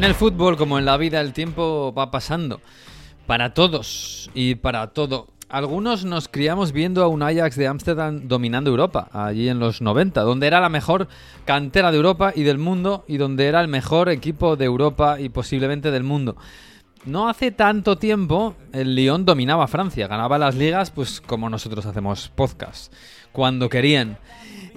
En el fútbol, como en la vida, el tiempo va pasando. Para todos y para todo. Algunos nos criamos viendo a un Ajax de Ámsterdam dominando Europa, allí en los 90, donde era la mejor cantera de Europa y del mundo, y donde era el mejor equipo de Europa y posiblemente del mundo. No hace tanto tiempo el Lyon dominaba Francia, ganaba las ligas, pues como nosotros hacemos podcast, cuando querían.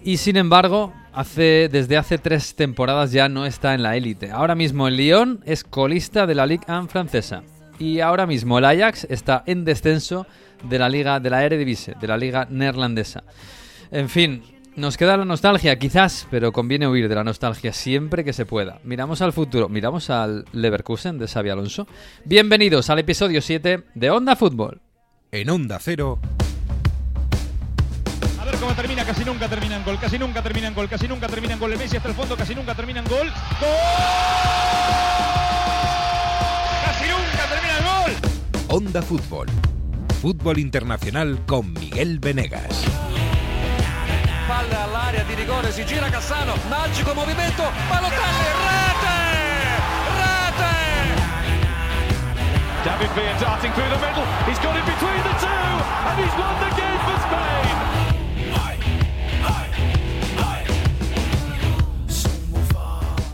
Y sin embargo, hace, desde hace tres temporadas ya no está en la élite. Ahora mismo el Lyon es colista de la Ligue 1 francesa. Y ahora mismo el Ajax está en descenso de la liga de la Eredivisie, de la liga neerlandesa. En fin, nos queda la nostalgia, quizás, pero conviene huir de la nostalgia siempre que se pueda. Miramos al futuro, miramos al Leverkusen de Xavi Alonso. Bienvenidos al episodio 7 de Onda Fútbol. En Onda Cero. Casi nunca termina en gol, casi nunca termina en gol, casi nunca termina en gol. El Messi hasta el fondo, casi nunca termina en gol. ¡Gol! ¡Casi nunca termina en gol! Onda Fútbol. Fútbol internacional con Miguel Venegas. Palla all'area di rigore, si gira Cassano, magico movimento, Balotelli, rete! Rete! David Villa darting through the middle. He's got it between the two, and he's won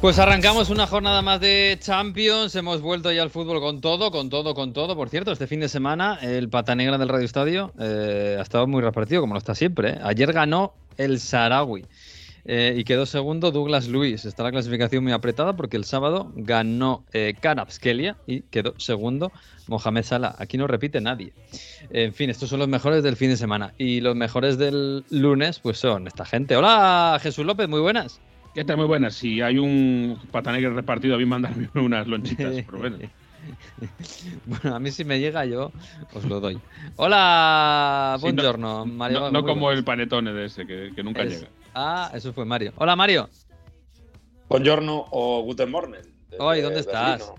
Pues arrancamos una jornada más de Champions. Hemos vuelto ya al fútbol con todo, con todo, con todo. Por cierto, este fin de semana el pata negra del Radio Estadio eh, ha estado muy repartido, como lo está siempre. ¿eh? Ayer ganó el Saharaui eh, y quedó segundo Douglas Luis. Está la clasificación muy apretada porque el sábado ganó Karabskelia y quedó segundo Mohamed Salah. Aquí no repite nadie. En fin, estos son los mejores del fin de semana. Y los mejores del lunes, pues son esta gente. Hola, Jesús López, muy buenas. ¿Qué tal? Muy buenas. Si hay un pata negra repartido, a mí mandarme unas lonchitas. Pero bueno. Bueno, a mí si me llega yo os lo doy. Hola, Sí, no- buongiorno, Mario. No, como buenas. el panetone de ese, que, que nunca Es- llega. Ah, eso fue Mario. Hola, Mario. Buongiorno o Guten Morgen. Ay, ¿dónde estás?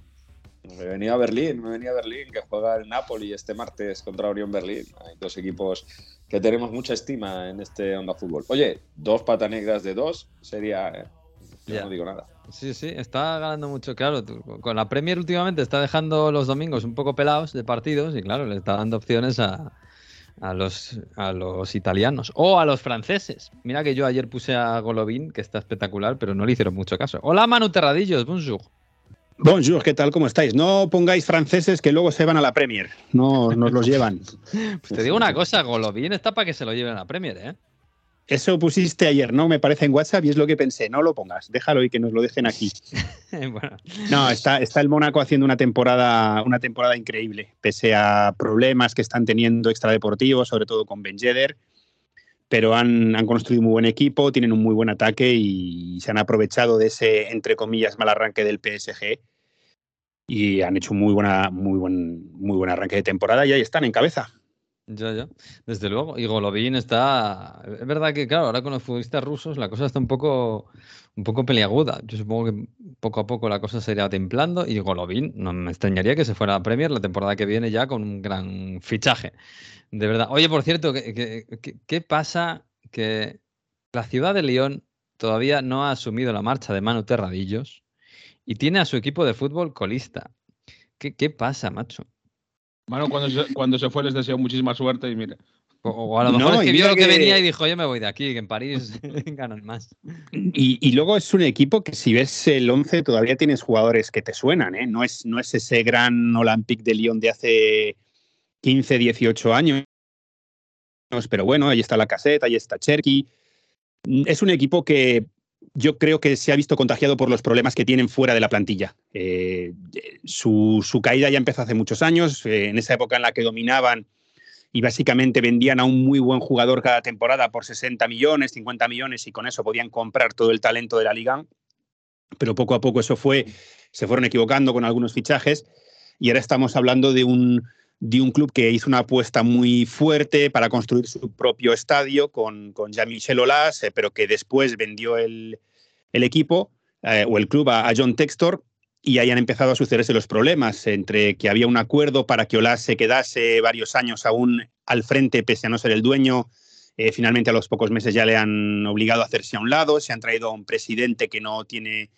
Me venía a Berlín, me venía a Berlín, que juega el Napoli este martes contra Orión Berlín. Hay dos equipos que tenemos mucha estima en este Onda Fútbol. Oye, dos patanegras de dos sería... eh, Yo no digo nada. Sí, sí, está ganando mucho. Claro, tú- con la Premier últimamente está dejando los domingos un poco pelados de partidos y claro, le está dando opciones a, a los, a los italianos o a los franceses. Mira que yo ayer puse a Golovin, que está espectacular, pero no le hicieron mucho caso. Hola, Manu Terradillos, bonjour. Bonjour, ¿qué tal? ¿Cómo estáis? No pongáis franceses que luego se van a la Premier. No nos los llevan. Pues te digo una cosa, Golovin está para que se lo lleven a la Premier, ¿eh? Eso pusiste ayer, ¿no? Me parece en WhatsApp y es lo que pensé. No lo pongas, déjalo y que nos lo dejen aquí. bueno, No, está, está el Mónaco haciendo una temporada, una temporada increíble, pese a problemas que están teniendo extradeportivos, sobre todo con Ben Yedder. Pero han, han construido un muy buen equipo, tienen un muy buen ataque y se han aprovechado de ese, entre comillas, mal arranque del PSG. Y han hecho un muy, buena, muy, buen, muy buen arranque de temporada y ahí están en cabeza. Ya, ya, desde luego. Y Golovin está. Es verdad que, claro, ahora con los futbolistas rusos la cosa está un poco, un poco peliaguda. Yo supongo que poco a poco la cosa se irá templando. Y Golovin, no me extrañaría que se fuera a Premier la temporada que viene ya con un gran fichaje. De verdad. Oye, por cierto, ¿qué, qué- qué- qué pasa? Que la ciudad de León todavía no ha asumido la marcha de Manu Terradillos y tiene a su equipo de fútbol colista. ¿Qué, qué pasa, macho? Mano, cuando se, cuando se fue les deseo muchísima suerte y mira. O, o a lo mejor No, es que vio lo que, que- venía y dijo, yo me voy de aquí, que en París ganan más. Y, y luego es un equipo que si ves el 11 todavía tienes jugadores que te suenan, ¿eh? No es, no es ese gran Olympique de Lyon de hace 15, 18 años. Pero bueno, ahí está la caseta, ahí está Cherky. Es un equipo que yo creo que se ha visto contagiado por los problemas que tienen fuera de la plantilla. Eh, su, caída ya empezó hace muchos años, eh, en esa época en la que dominaban y básicamente vendían a un muy buen jugador cada temporada por 60 millones, 50 millones y con eso podían comprar todo el talento de la liga. Pero poco a poco eso fue, se fueron equivocando con algunos fichajes y ahora estamos hablando de un, de un club que hizo una apuesta muy fuerte para construir su propio estadio con, con Jean-Michel Aulas, eh, pero que después vendió el, el equipo eh, o el club a, John Textor y ahí han empezado a sucederse los problemas entre que había un acuerdo para que Olas se quedase varios años aún al frente pese a no ser el dueño. Eh, finalmente a los pocos meses ya le han obligado a hacerse a un lado, se han traído a un presidente que no tiene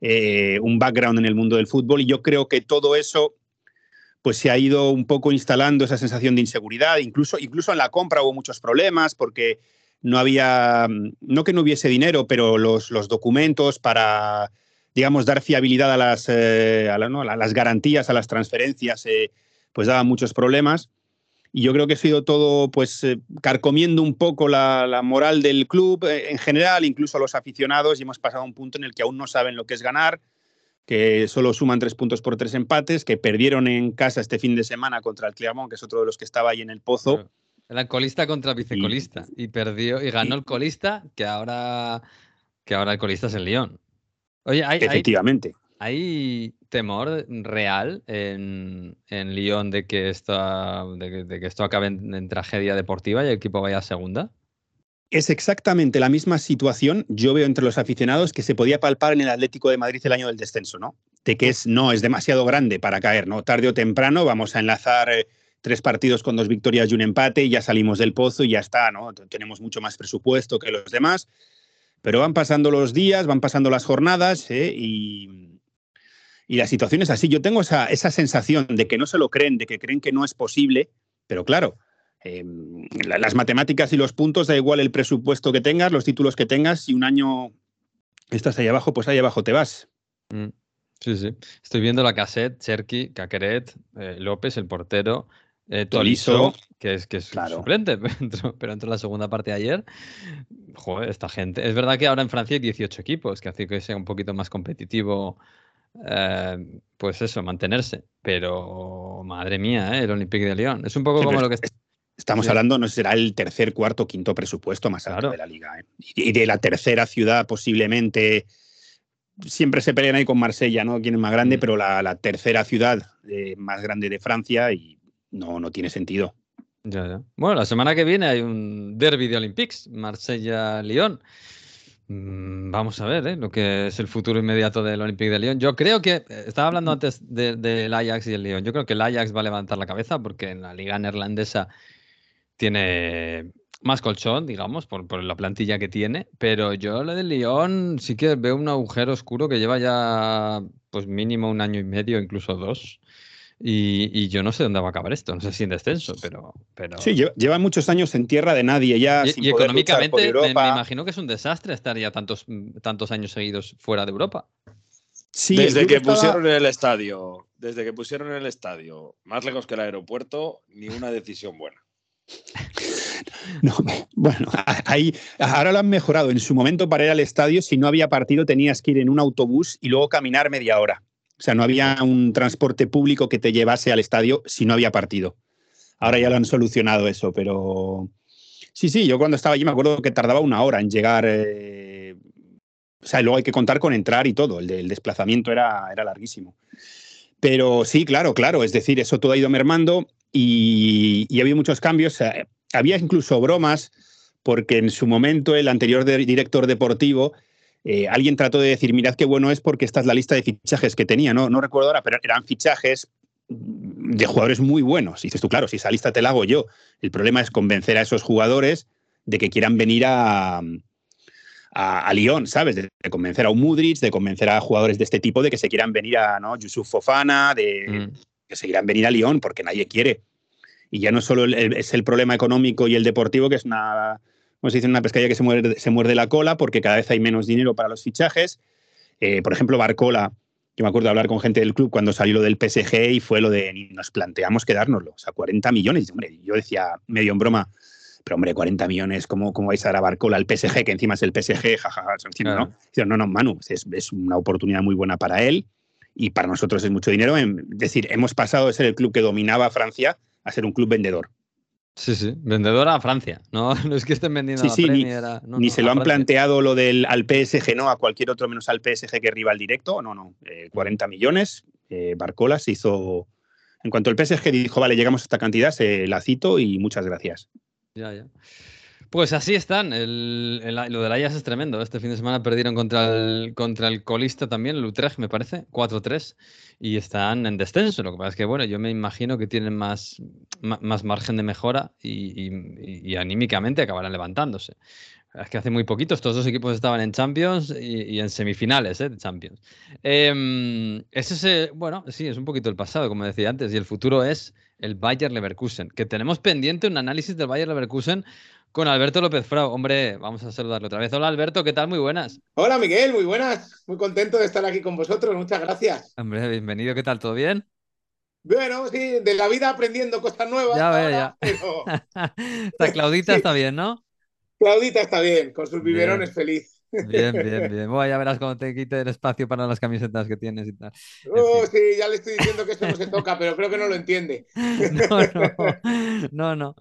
eh, un background en el mundo del fútbol y yo creo que todo eso pues se ha ido un poco instalando esa sensación de inseguridad, incluso, incluso en la compra hubo muchos problemas porque no había, no que no hubiese dinero, pero los, los documentos para, digamos, dar fiabilidad a las, eh, a, las garantías, a las transferencias, eh, pues daban muchos problemas. Y yo creo que ha sido todo, pues, eh, carcomiendo un poco la, la, moral del club en general, incluso a los aficionados, y hemos pasado a un punto en el que aún no saben lo que es ganar, que solo suman tres puntos por tres empates, que perdieron en casa este fin de semana contra el Clermont, que es otro de los que estaba ahí en el pozo. Era colista contra vicecolista y, perdió y ganó el colista, que ahora, que ahora el colista es el Lyon. Oye, hay, efectivamente. Hay, temor real en, en Lyon de que, esto, de, que esto acabe en, en tragedia deportiva y el equipo vaya a segunda es exactamente la misma situación, yo veo entre los aficionados, que se podía palpar en el Atlético de Madrid el año del descenso, ¿no? De que es, no, es demasiado grande para caer, ¿no? Tarde o temprano vamos a enlazar eh, tres partidos con dos victorias y un empate y ya salimos del pozo y ya está, ¿no? Tenemos mucho más presupuesto que los demás, pero van pasando los días, van pasando las jornadas ¿eh? y, y, la situación es así. Yo tengo esa, esa sensación de que no se lo creen, de que creen que no es posible, pero claro, Em, las matemáticas y los puntos, da igual el presupuesto que tengas, los títulos que tengas, si un año estás ahí abajo, pues ahí abajo te vas. Mm, sí, sí. Estoy viendo la cassette, Cherky, Caqueret, eh, López, el portero, eh, Toliso, que es, que es suplente, pero entró, la segunda parte ayer. Joder, esta gente. Es verdad que ahora en Francia hay 18 equipos, que hace que sea un poquito más competitivo eh, pues eso, mantenerse. Pero madre mía, el Olympique de Lyon. Es un poco como lo que. Estamos hablando, no será el tercer, cuarto, quinto presupuesto más alto de la liga. ¿eh? Y de la tercera ciudad, posiblemente. Siempre se pelean ahí con Marsella, ¿no? Quién es más grande, mm. pero la, tercera ciudad eh, más grande de Francia y no, no tiene sentido. Ya, ya. Bueno, la semana que viene hay un derby de Olympics, Marsella-Lyon. Mm, vamos a ver ¿eh? lo que es el futuro inmediato del Olympique de Lyon. Yo creo que, estaba hablando antes del Ajax y el Lyon, yo creo que el Ajax va a levantar la cabeza porque en la liga neerlandesa tiene más colchón, digamos, por, la plantilla que tiene, pero yo la del Lyon sí que veo un agujero oscuro que lleva ya pues mínimo un año y medio, incluso dos. Y, yo no sé dónde va a acabar esto, no sé si en descenso, pero... pero... Sí, lleva, muchos años en tierra de nadie ya. Y, económicamente me, imagino que es un desastre estar ya tantos, tantos años seguidos fuera de Europa. Sí, desde que pusieron en el estadio, desde que pusieron en el estadio, más lejos que el aeropuerto, ni una decisión buena. No, bueno, ahí, ahora lo han mejorado. En su momento para ir al estadio, si no había partido, tenías que ir en un autobús y luego caminar media hora. O sea, no había un transporte público que te llevase al estadio si no había partido. Ahora ya lo han solucionado eso, pero sí, sí, yo cuando estaba allí me acuerdo que tardaba una hora en llegar. Eh, o sea, luego hay que contar con entrar y todo. El, desplazamiento era, era larguísimo. Pero sí, claro, claro. Es decir, eso todo ha ido mermando y, había muchos cambios. había incluso bromas porque en su momento el anterior director deportivo, eh, alguien trató de decir, mirad qué bueno es porque esta es la lista de fichajes que tenía, no, no recuerdo ahora, pero eran fichajes de jugadores muy buenos. Y dices tú, claro, si esa lista te la hago yo, el problema es convencer a esos jugadores de que quieran venir a, a, Lyon, ¿sabes? De, convencer a un Mudrich, de convencer a jugadores de este tipo de que se quieran venir a ¿no? Yusuf Fofana, de, mm que seguirán venir a Lyon porque nadie quiere. Y ya no solo es el problema económico y el deportivo, que es una, como se dice, una pescadilla que se muerde, se muerde la cola porque cada vez hay menos dinero para los fichajes. Eh, por ejemplo, Barcola, yo me acuerdo de hablar con gente del club cuando salió lo del PSG y fue lo de nos planteamos quedárnoslo. O sea, 40 millones. Hombre, yo decía medio en broma, pero hombre, 40 millones, ¿cómo, cómo vais a dar a Barcola al PSG? Que encima es el PSG, jajaja. ¿no? no, no, Manu, es, es, una oportunidad muy buena para él y para nosotros es mucho dinero. Es decir, hemos pasado de ser el club que dominaba Francia a ser un club vendedor. Sí, sí, vendedor a Francia. No, no es que estén vendiendo sí, ni, ni se lo han planteado lo del al PSG, no, a cualquier otro menos al PSG que rival directo. No, no, 40 eh, millones. Eh, Barcola se hizo. En cuanto el PSG dijo, vale, llegamos a esta cantidad, se la cito y muchas gracias. Ya, ya. Pues así están. lo del Ajax es tremendo. Este fin de semana perdieron contra el, contra el colista también, el Utrecht, me parece, 4-3. Y están en descenso. Lo que pasa es que, bueno, yo me imagino que tienen más, más margen de mejora y, y, anímicamente acabarán levantándose. Es que hace muy poquito estos dos equipos estaban en Champions y, en semifinales ¿eh? de Champions. Eh, ese bueno, sí, es un poquito el pasado, como decía antes, y el futuro es el Bayer Leverkusen, que tenemos pendiente un análisis del Bayer Leverkusen con Alberto López Frau. Hombre, vamos a saludarlo otra vez. Hola Alberto, ¿qué tal? Muy buenas. Hola Miguel, muy buenas. Muy contento de estar aquí con vosotros. Muchas gracias. Hombre, bienvenido. ¿Qué tal? ¿Todo bien? Bueno, sí, de la vida aprendiendo cosas nuevas. Ya veo, ya. Claudita está bien, ¿no? Claudita está bien, con sus biberones feliz. Bien, bien, bien. Bueno, ya verás cómo te quite el espacio para las camisetas que tienes y tal. Oh, sí, ya le estoy diciendo que eso no se toca, pero creo que no lo entiende. No, no. no,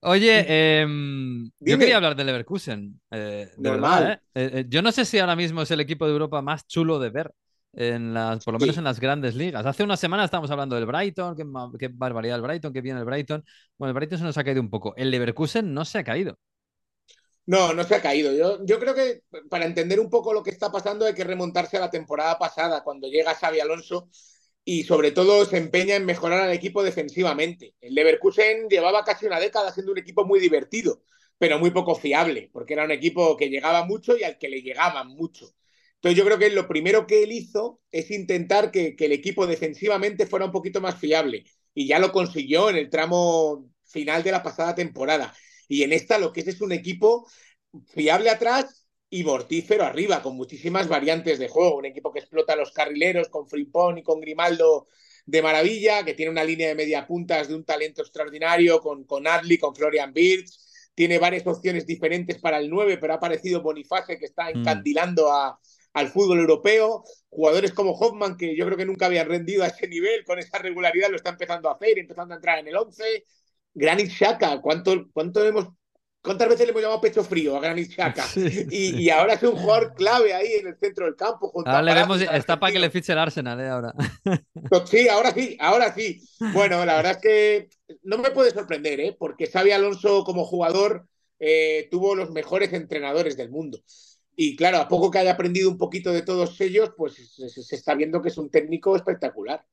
Oye, em, yo quería hablar del Leverkusen. Eh, Normal. ¿eh? Eh, yo no sé si ahora mismo es el equipo de Europa más chulo de ver. En las, por lo menos en las grandes ligas. Hace una semana estábamos hablando del Brighton, qué, qué barbaridad el Brighton, qué bien el Brighton. Bueno, el Brighton se nos ha caído un poco. El Leverkusen no se ha caído. No, no se ha caído. Yo, yo creo que para entender un poco lo que está pasando hay que remontarse a la temporada pasada, cuando llega Xavi Alonso y sobre todo se empeña en mejorar al equipo defensivamente. El Leverkusen llevaba casi una década siendo un equipo muy divertido, pero muy poco fiable, porque era un equipo que llegaba mucho y al que le llegaban mucho. Entonces yo creo que lo primero que él hizo es intentar que, que el equipo defensivamente fuera un poquito más fiable y ya lo consiguió en el tramo final de la pasada temporada. Y en esta lo que es es un equipo fiable atrás y mortífero arriba, con muchísimas variantes de juego. Un equipo que explota a los carrileros con Frimpón y con Grimaldo de maravilla, que tiene una línea de media puntas de un talento extraordinario con, con Adley, con Florian Birch. Tiene varias opciones diferentes para el 9, pero ha aparecido Boniface, que está mm. encandilando a, al fútbol europeo. Jugadores como Hoffman, que yo creo que nunca habían rendido a ese nivel, con esa regularidad lo está empezando a hacer, empezando a entrar en el 11. Granit Xhaka, ¿cuánto, cuánto hemos, ¿cuántas veces le hemos llamado pecho frío a Granit Xhaka? Y, ahora es un jugador clave ahí en el centro del campo. ahora le vemos, está para que le fiche el Arsenal, ¿eh? Ahora. Pues sí, ahora sí, ahora sí. Bueno, la verdad es que no me puede sorprender, ¿eh? Porque Xavi Alonso como jugador eh, tuvo los mejores entrenadores del mundo. Y claro, a poco que haya aprendido un poquito de todos ellos, pues se está viendo que es un técnico espectacular.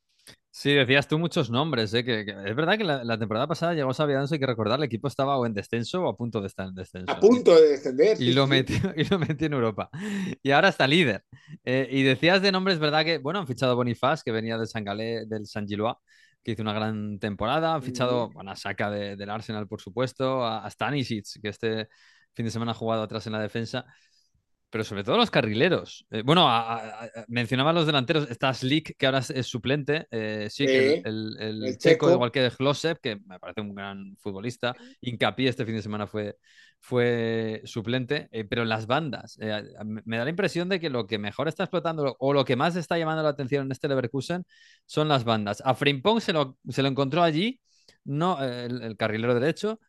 Sí, decías tú muchos nombres, ¿eh? que, es verdad que la, temporada pasada llegó Xavi Alonso, hay que recordar, el equipo estaba o en descenso o a punto de estar en descenso. A punto de descender. Y, lo, Metió, y lo metió en Europa. Y ahora está líder. Eh, y decías de nombres, ¿verdad? Que, bueno, han fichado a Bonifaz, que venía del San Galé, del San Gilois, que hizo una gran temporada. Han fichado a bueno, Saca del Arsenal, por supuesto, a, a Stanisic, que este fin de semana ha jugado atrás en la defensa pero sobre todo los carrileros. Eh, bueno, mencionaba los delanteros. Está Slick, que ahora es, suplente. Eh, sí, el, checo, igual que Glosev, que me parece un gran futbolista. Incapié este fin de semana fue, fue suplente. Eh, pero en las bandas, me da la impresión de que lo que mejor está explotando o lo que más está llamando la atención en este Leverkusen son las bandas. A Frimpong se lo, se lo encontró allí, no el carrilero derecho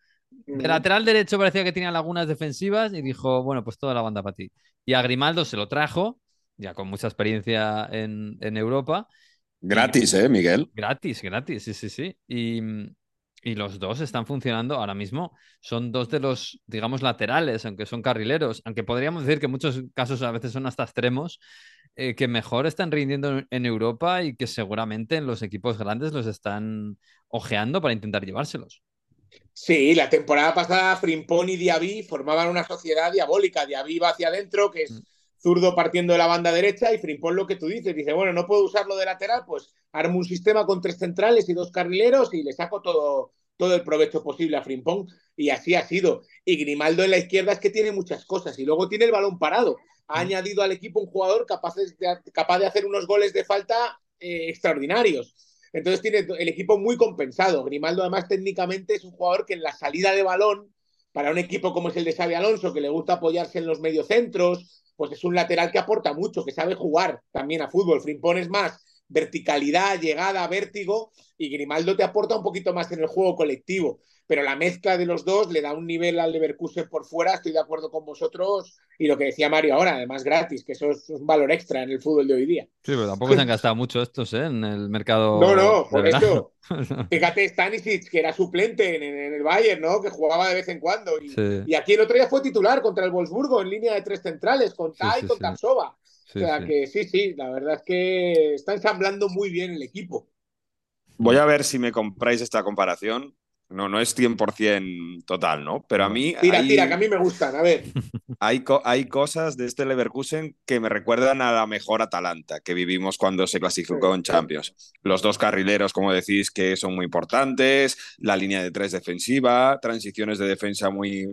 de lateral derecho parecía que tenía lagunas defensivas y dijo, bueno, pues toda la banda para ti. Y a Grimaldo se lo trajo, ya con mucha experiencia en, Europa. Gratis, ¿eh, Miguel? Gratis, gratis, sí, sí, sí. Y, los dos están funcionando ahora mismo. Son dos de los, digamos, laterales, aunque son carrileros, aunque podríamos decir que en muchos casos a veces son hasta extremos, eh, que mejor están rindiendo en Europa y que seguramente en los equipos grandes los están ojeando para intentar llevárselos. Sí, la temporada pasada Frimpón y Diaby formaban una sociedad diabólica. Diaby va hacia adentro, que es mm. zurdo partiendo de la banda derecha, y Frimpón lo que tú dices, dice, bueno, no puedo usarlo de lateral, pues armo un sistema con tres centrales y dos carrileros y le saco todo, todo el provecho posible a Frimpón. Y así ha sido. Y Grimaldo en la izquierda es que tiene muchas cosas. Y luego tiene el balón parado. Ha mm. añadido al equipo un jugador capaz de, capaz de hacer unos goles de falta eh, extraordinarios. Entonces tiene el equipo muy compensado. Grimaldo además técnicamente es un jugador que en la salida de balón, para un equipo como es el de Xavi Alonso, que le gusta apoyarse en los mediocentros, pues es un lateral que aporta mucho, que sabe jugar también a fútbol. Frimpón es más verticalidad, llegada, vértigo, y Grimaldo te aporta un poquito más en el juego colectivo pero la mezcla de los dos le da un nivel al Leverkusen por fuera, estoy de acuerdo con vosotros, y lo que decía Mario ahora, además gratis, que eso es un valor extra en el fútbol de hoy día. Sí, pero tampoco se han gastado mucho estos ¿eh? en el mercado. No, no, por eso. Fíjate, Stanisic, que era suplente en, el Bayern, ¿no? Que jugaba de vez en cuando. Y, aquí el otro día fue titular contra el Wolfsburgo en línea de tres centrales, con Tai y con Tarsova. o sea que sí, sí, la verdad es que está ensamblando muy bien el equipo. Voy a ver si me compráis esta comparación no, no es 100% total, ¿no? Pero a mí... Tira, hay, tira, que a mí me gustan, a ver. Hay, co- hay cosas de este Leverkusen que me recuerdan a la mejor Atalanta que vivimos cuando se clasificó en Champions. Los dos carrileros, como decís, que son muy importantes, la línea de tres defensiva, transiciones de defensa muy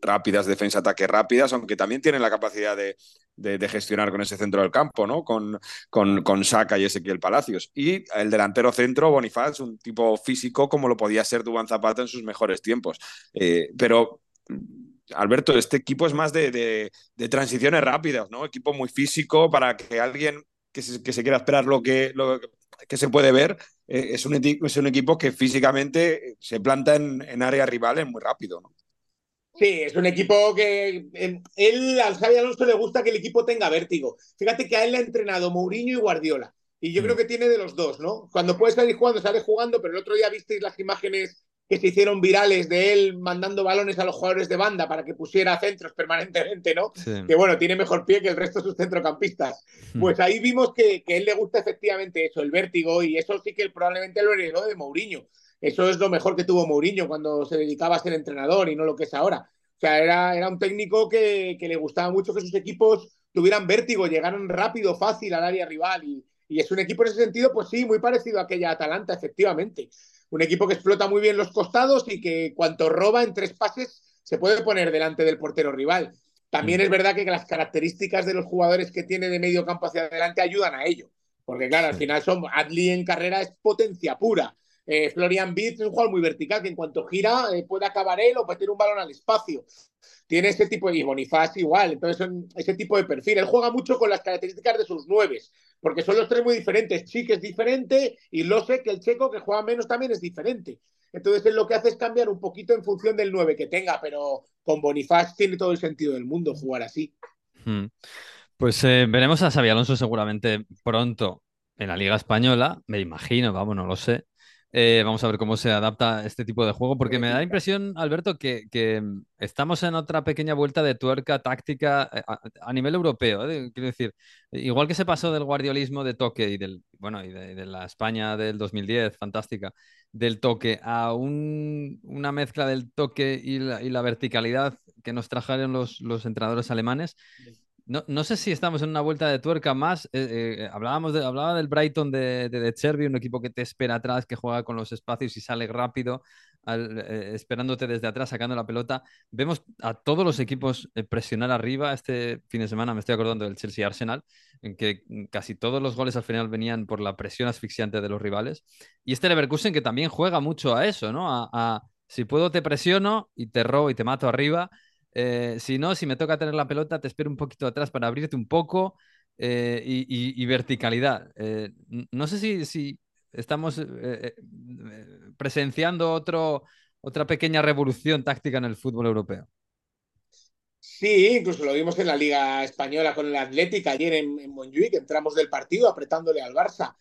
rápidas, defensa-ataque rápidas, aunque también tienen la capacidad de, de- gestionar con ese centro del campo, ¿no? Con, con, con Saka y Ezequiel Palacios. Y el delantero centro, Bonifaz, un tipo físico como lo podía ser Dubán Zapata en sus mejores tiempos. Eh, pero, Alberto, este equipo es más de, de- transiciones rápidas, ¿no? Equipo muy físico para que alguien que se, que se quiera esperar lo que, lo que se puede ver, eh, es, un, es un equipo que físicamente se planta en, en áreas rivales muy rápido, ¿no? Sí, es un equipo que eh, él, al Xabi Alonso le gusta que el equipo tenga vértigo. Fíjate que a él le ha entrenado Mourinho y Guardiola. Y yo Mm. creo que tiene de los dos, ¿no? Cuando puede salir jugando, sale jugando, pero el otro día visteis las imágenes que se hicieron virales de él mandando balones a los jugadores de banda para que pusiera centros permanentemente, ¿no? Sí. Que bueno, tiene mejor pie que el resto de sus centrocampistas. Mm. Pues ahí vimos que, que a él le gusta efectivamente eso, el vértigo, y eso sí que probablemente lo heredó de Mourinho. Eso es lo mejor que tuvo Mourinho cuando se dedicaba a ser entrenador y no lo que es ahora. O sea, era, era un técnico que, que le gustaba mucho que sus equipos tuvieran vértigo, llegaran rápido, fácil al área rival. Y, y es un equipo en ese sentido, pues sí, muy parecido a aquella Atalanta, efectivamente. Un equipo que explota muy bien los costados y que cuanto roba en tres pases se puede poner delante del portero rival. También es verdad que las características de los jugadores que tiene de medio campo hacia adelante ayudan a ello. Porque claro, al final son Adli en carrera es potencia pura. Eh, Florian Wirtz es un jugador muy vertical que en cuanto gira eh, puede acabar él o meter un balón al espacio. Tiene ese tipo de. Y Bonifaz igual. Entonces, son ese tipo de perfil. Él juega mucho con las características de sus nueves, porque son los tres muy diferentes. Chic es diferente y lo sé que el checo que juega menos también es diferente. Entonces, él lo que hace es cambiar un poquito en función del 9 que tenga, pero con Bonifaz tiene todo el sentido del mundo jugar así. Mm. Pues eh, veremos a Xabi Alonso seguramente pronto en la Liga Española, me imagino, vamos, no lo sé. Eh, vamos a ver cómo se adapta este tipo de juego, porque me da la impresión, Alberto, que, que estamos en otra pequeña vuelta de tuerca táctica eh, a, a nivel europeo. ¿eh? Quiero decir, igual que se pasó del guardiolismo de toque y del, bueno, y de, de la España del 2010, fantástica, del toque a un- una mezcla del toque y la, y la verticalidad que nos trajeron los, los entrenadores alemanes. No, no sé si estamos en una vuelta de tuerca más. eh, eh, hablábamos de, hablaba del Brighton de, de, Cherby, un equipo que te espera atrás, que juega con los espacios y sale rápido, eh, esperándote desde atrás, sacando la pelota. Vemos a todos los equipos eh, presionar arriba. Este fin de semana me estoy acordando del Chelsea Arsenal, en que mm, casi todos los goles al final venían por la presión asfixiante de los rivales. Y este Leverkusen que también juega mucho a eso, ¿no? A si puedo te presiono y te robo y te mato arriba. Eh, si no, si me toca tener la pelota, te espero un poquito atrás para abrirte un poco eh, y, verticalidad. Eh, no sé si, estamos presenciando otro, otra pequeña revolución táctica en el fútbol europeo. Sí, incluso lo vimos en la Liga Española con el Atlético ayer en, en Montjuic, entramos del partido apretándole al Barça,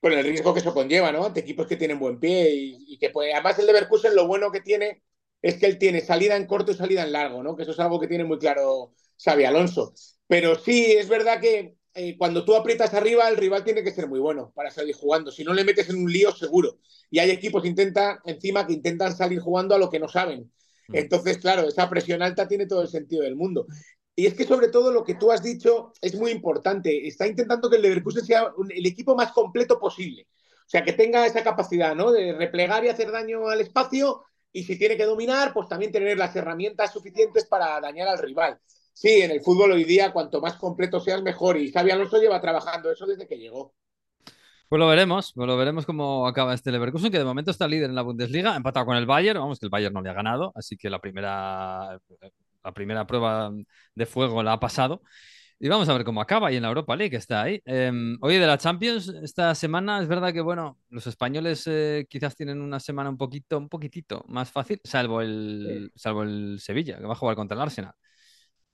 con el riesgo que eso conlleva, ¿no? Ante equipos que tienen buen pie y, y que puede. Además, el Leverkusen lo bueno que tiene es que él tiene salida en corto y salida en largo, ¿no? Que eso es algo que tiene muy claro Xavi Alonso. Pero sí, es verdad que eh, cuando tú aprietas arriba, el rival tiene que ser muy bueno para salir jugando. Si no le metes en un lío, seguro. Y hay equipos intenta, encima que intentan salir jugando a lo que no saben. Entonces, claro, esa presión alta tiene todo el sentido del mundo. Y es que sobre todo lo que tú has dicho es muy importante. Está intentando que el Leverkusen sea un- el equipo más completo posible. O sea, que tenga esa capacidad, ¿no? De replegar y hacer daño al espacio y si tiene que dominar, pues también tener las herramientas suficientes para dañar al rival. Sí, en el fútbol hoy día, cuanto más completo seas, mejor. Y Xavi Alonso lleva trabajando eso desde que llegó. Pues lo veremos, pues lo veremos cómo acaba este Leverkusen, que de momento está líder en la Bundesliga, empatado con el Bayern, vamos, que el Bayern no le ha ganado, así que la primera, la primera prueba de fuego la ha pasado. Y vamos a ver cómo acaba y en la Europa League está ahí. Eh, oye, de la Champions, esta semana es verdad que, bueno, los españoles eh, quizás tienen una semana un poquito, un poquitito más fácil, salvo el, salvo el Sevilla, que va a jugar contra el Arsenal.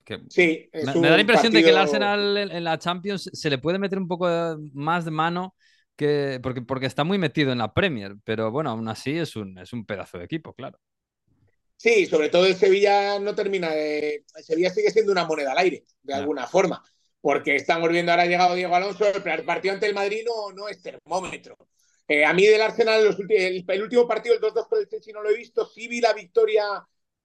Que Sí, me, da la impresión de que el Arsenal en, en la Champions se le puede meter un poco más de mano que porque, porque está muy metido en la Premier, pero bueno, aún así es un, es un pedazo de equipo, claro. Sí, sobre todo el Sevilla no termina de. El Sevilla sigue siendo una moneda al aire, de alguna forma. Porque estamos viendo ahora ha llegado Diego Alonso, el partido ante el Madrid no, no es termómetro. Eh, a mí del Arsenal, el, el, último partido, el 2-2 con el Chelsea, no lo he visto. Sí vi la victoria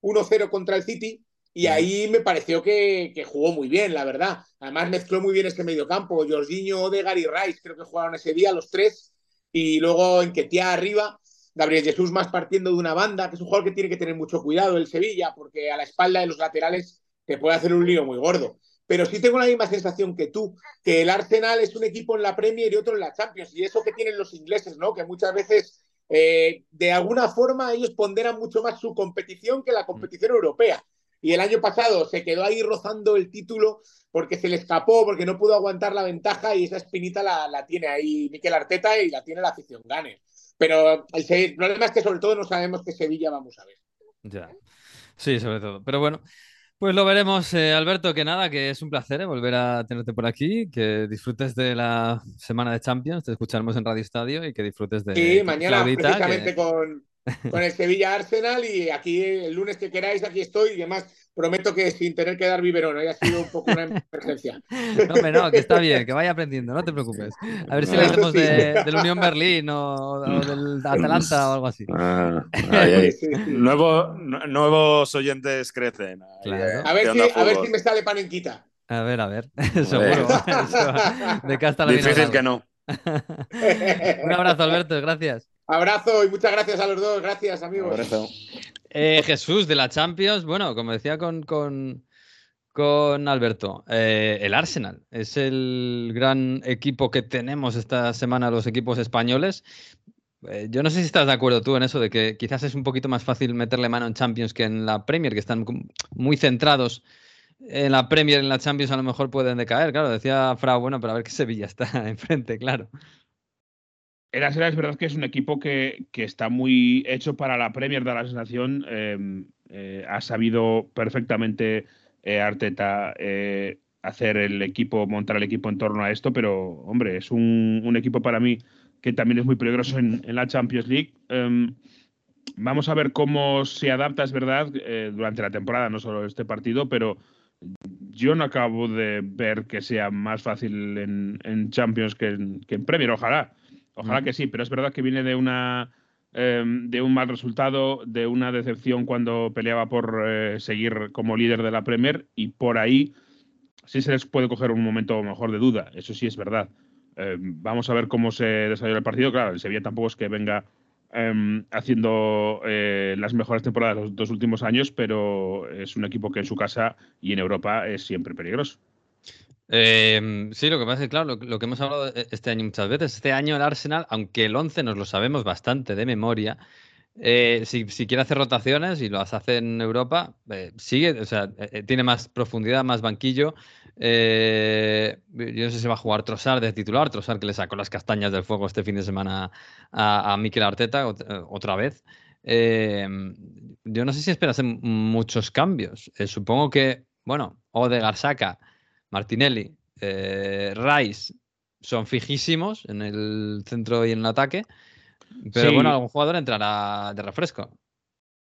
1-0 contra el City y ahí me pareció que, que, jugó muy bien, la verdad. Además mezcló muy bien ese mediocampo. Jorginho, Odegaard y Rice creo que jugaron ese día los tres. Y luego en Ketia arriba, Gabriel Jesús más partiendo de una banda, que es un jugador que tiene que tener mucho cuidado el Sevilla, porque a la espalda de los laterales te puede hacer un lío muy gordo pero sí tengo la misma sensación que tú, que el Arsenal es un equipo en la Premier y otro en la Champions, y eso que tienen los ingleses, ¿no? Que muchas veces, eh, de alguna forma, ellos ponderan mucho más su competición que la competición europea. Y el año pasado se quedó ahí rozando el título porque se le escapó, porque no pudo aguantar la ventaja y esa espinita la, tiene ahí Miquel Arteta y la tiene la afición Gane. Pero el, el problema es que sobre todo no sabemos qué Sevilla vamos a ver. Ya. Sí, sobre todo. Pero bueno, pues lo veremos, eh, Alberto, que nada, que es un placer eh, volver a tenerte por aquí, que disfrutes de la semana de Champions, te escucharemos en Radio Estadio y que disfrutes de... Sí, mañana precisamente con, con el Sevilla Arsenal y aquí el lunes que queráis, aquí estoy y además prometo que sin tener que dar biberón, haya sido un poco una emergencia. No, hombre, no, que está bien, que vaya aprendiendo, no te preocupes. A ver si le hacemos de, del Unión Berlín o, del Atalanta o algo así. Ah, nuevos oyentes crecen. A, ver si, a ver si me sale panenquita. A ver, a ver, seguro. de casta la Difícil que no. Un abrazo, Alberto, gracias. Abrazo y muchas gracias a los dos. Gracias, amigos. Eh, Jesús, de la Champions, bueno, como decía con, con, Alberto, eh, el Arsenal es el gran equipo que tenemos esta semana los equipos españoles. Eh, yo no sé si estás de acuerdo tú en eso, de que quizás es un poquito más fácil meterle mano en Champions que en la Premier, que están muy centrados en la Premier, en la Champions a lo mejor pueden decaer. Claro, decía Frau, bueno, pero a ver qué Sevilla está enfrente, claro. El Arsenal es verdad que es un equipo que, está muy hecho para la Premier, de la sensación. Em, eh, ha sabido perfectamente eh, Arteta eh, hacer el equipo, montar el equipo en torno a esto, pero hombre, es un, equipo para mí que también es muy peligroso en, la Champions League. Em, vamos a ver cómo se adapta, es verdad, durante la temporada, no solo este partido, pero yo no acabo de ver que sea más fácil en, Champions que en, que en Premier. Ojalá Ojalá que sí, pero es verdad que viene de una em, de un mal resultado, de una decepción cuando peleaba por eh, seguir como líder de la Premier y por ahí sí se les puede coger un momento mejor de duda, eso sí es verdad. Em, vamos a ver cómo se desarrolla el partido. Claro, el Sevilla tampoco es que venga em, haciendo eh, las mejores temporadas los dos últimos años, pero es un equipo que en su casa y en Europa es siempre peligroso. Em, sí, lo que pasa es que, claro, lo, que hemos hablado e, este año muchas veces, este año el Arsenal, aunque el 11 nos lo sabemos bastante de memoria, eh, si, quiere hacer rotaciones y las hace en Europa, eh, sigue, o sea, eh, tiene más profundidad, más banquillo. yo no sé si va a jugar Trossard de titular, Trossard que le sacó las castañas del fuego este fin de semana a, a Mikel Arteta otra vez. Yo no sé si esperas muchos cambios. supongo que, bueno, Odegaard saca Martinelli, eh, Rice son fijísimos en el centro y en el ataque. Pero bueno, algún jugador entrará de refresco.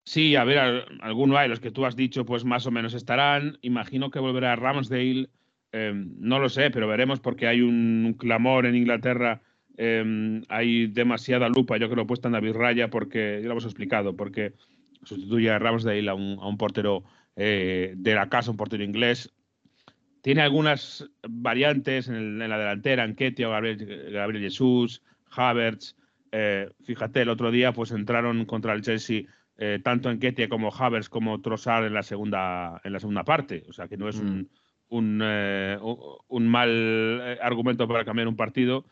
Sí, a ver, alguno hay, los que tú has dicho, pues más o menos estarán. Imagino que volverá Ramsdale. Em, no lo sé, pero veremos porque hay un clamor en Inglaterra. Em, hay demasiada lupa, yo creo, puesta en David Raya, porque ya lo hemos explicado, porque sustituye a Ramsdale a un, a un portero eh, de la casa, un portero inglés. Tiene algunas variantes en, la delantera, en Ketia, Gabriel, Gabriel Jesús, Havertz. Eh, fíjate, el otro día pues entraron contra el Chelsea eh, tanto en Ketia como Havertz como Trossard en la segunda, en la segunda parte. O sea que no es un, mm. eh, un, mal argumento para cambiar un partido.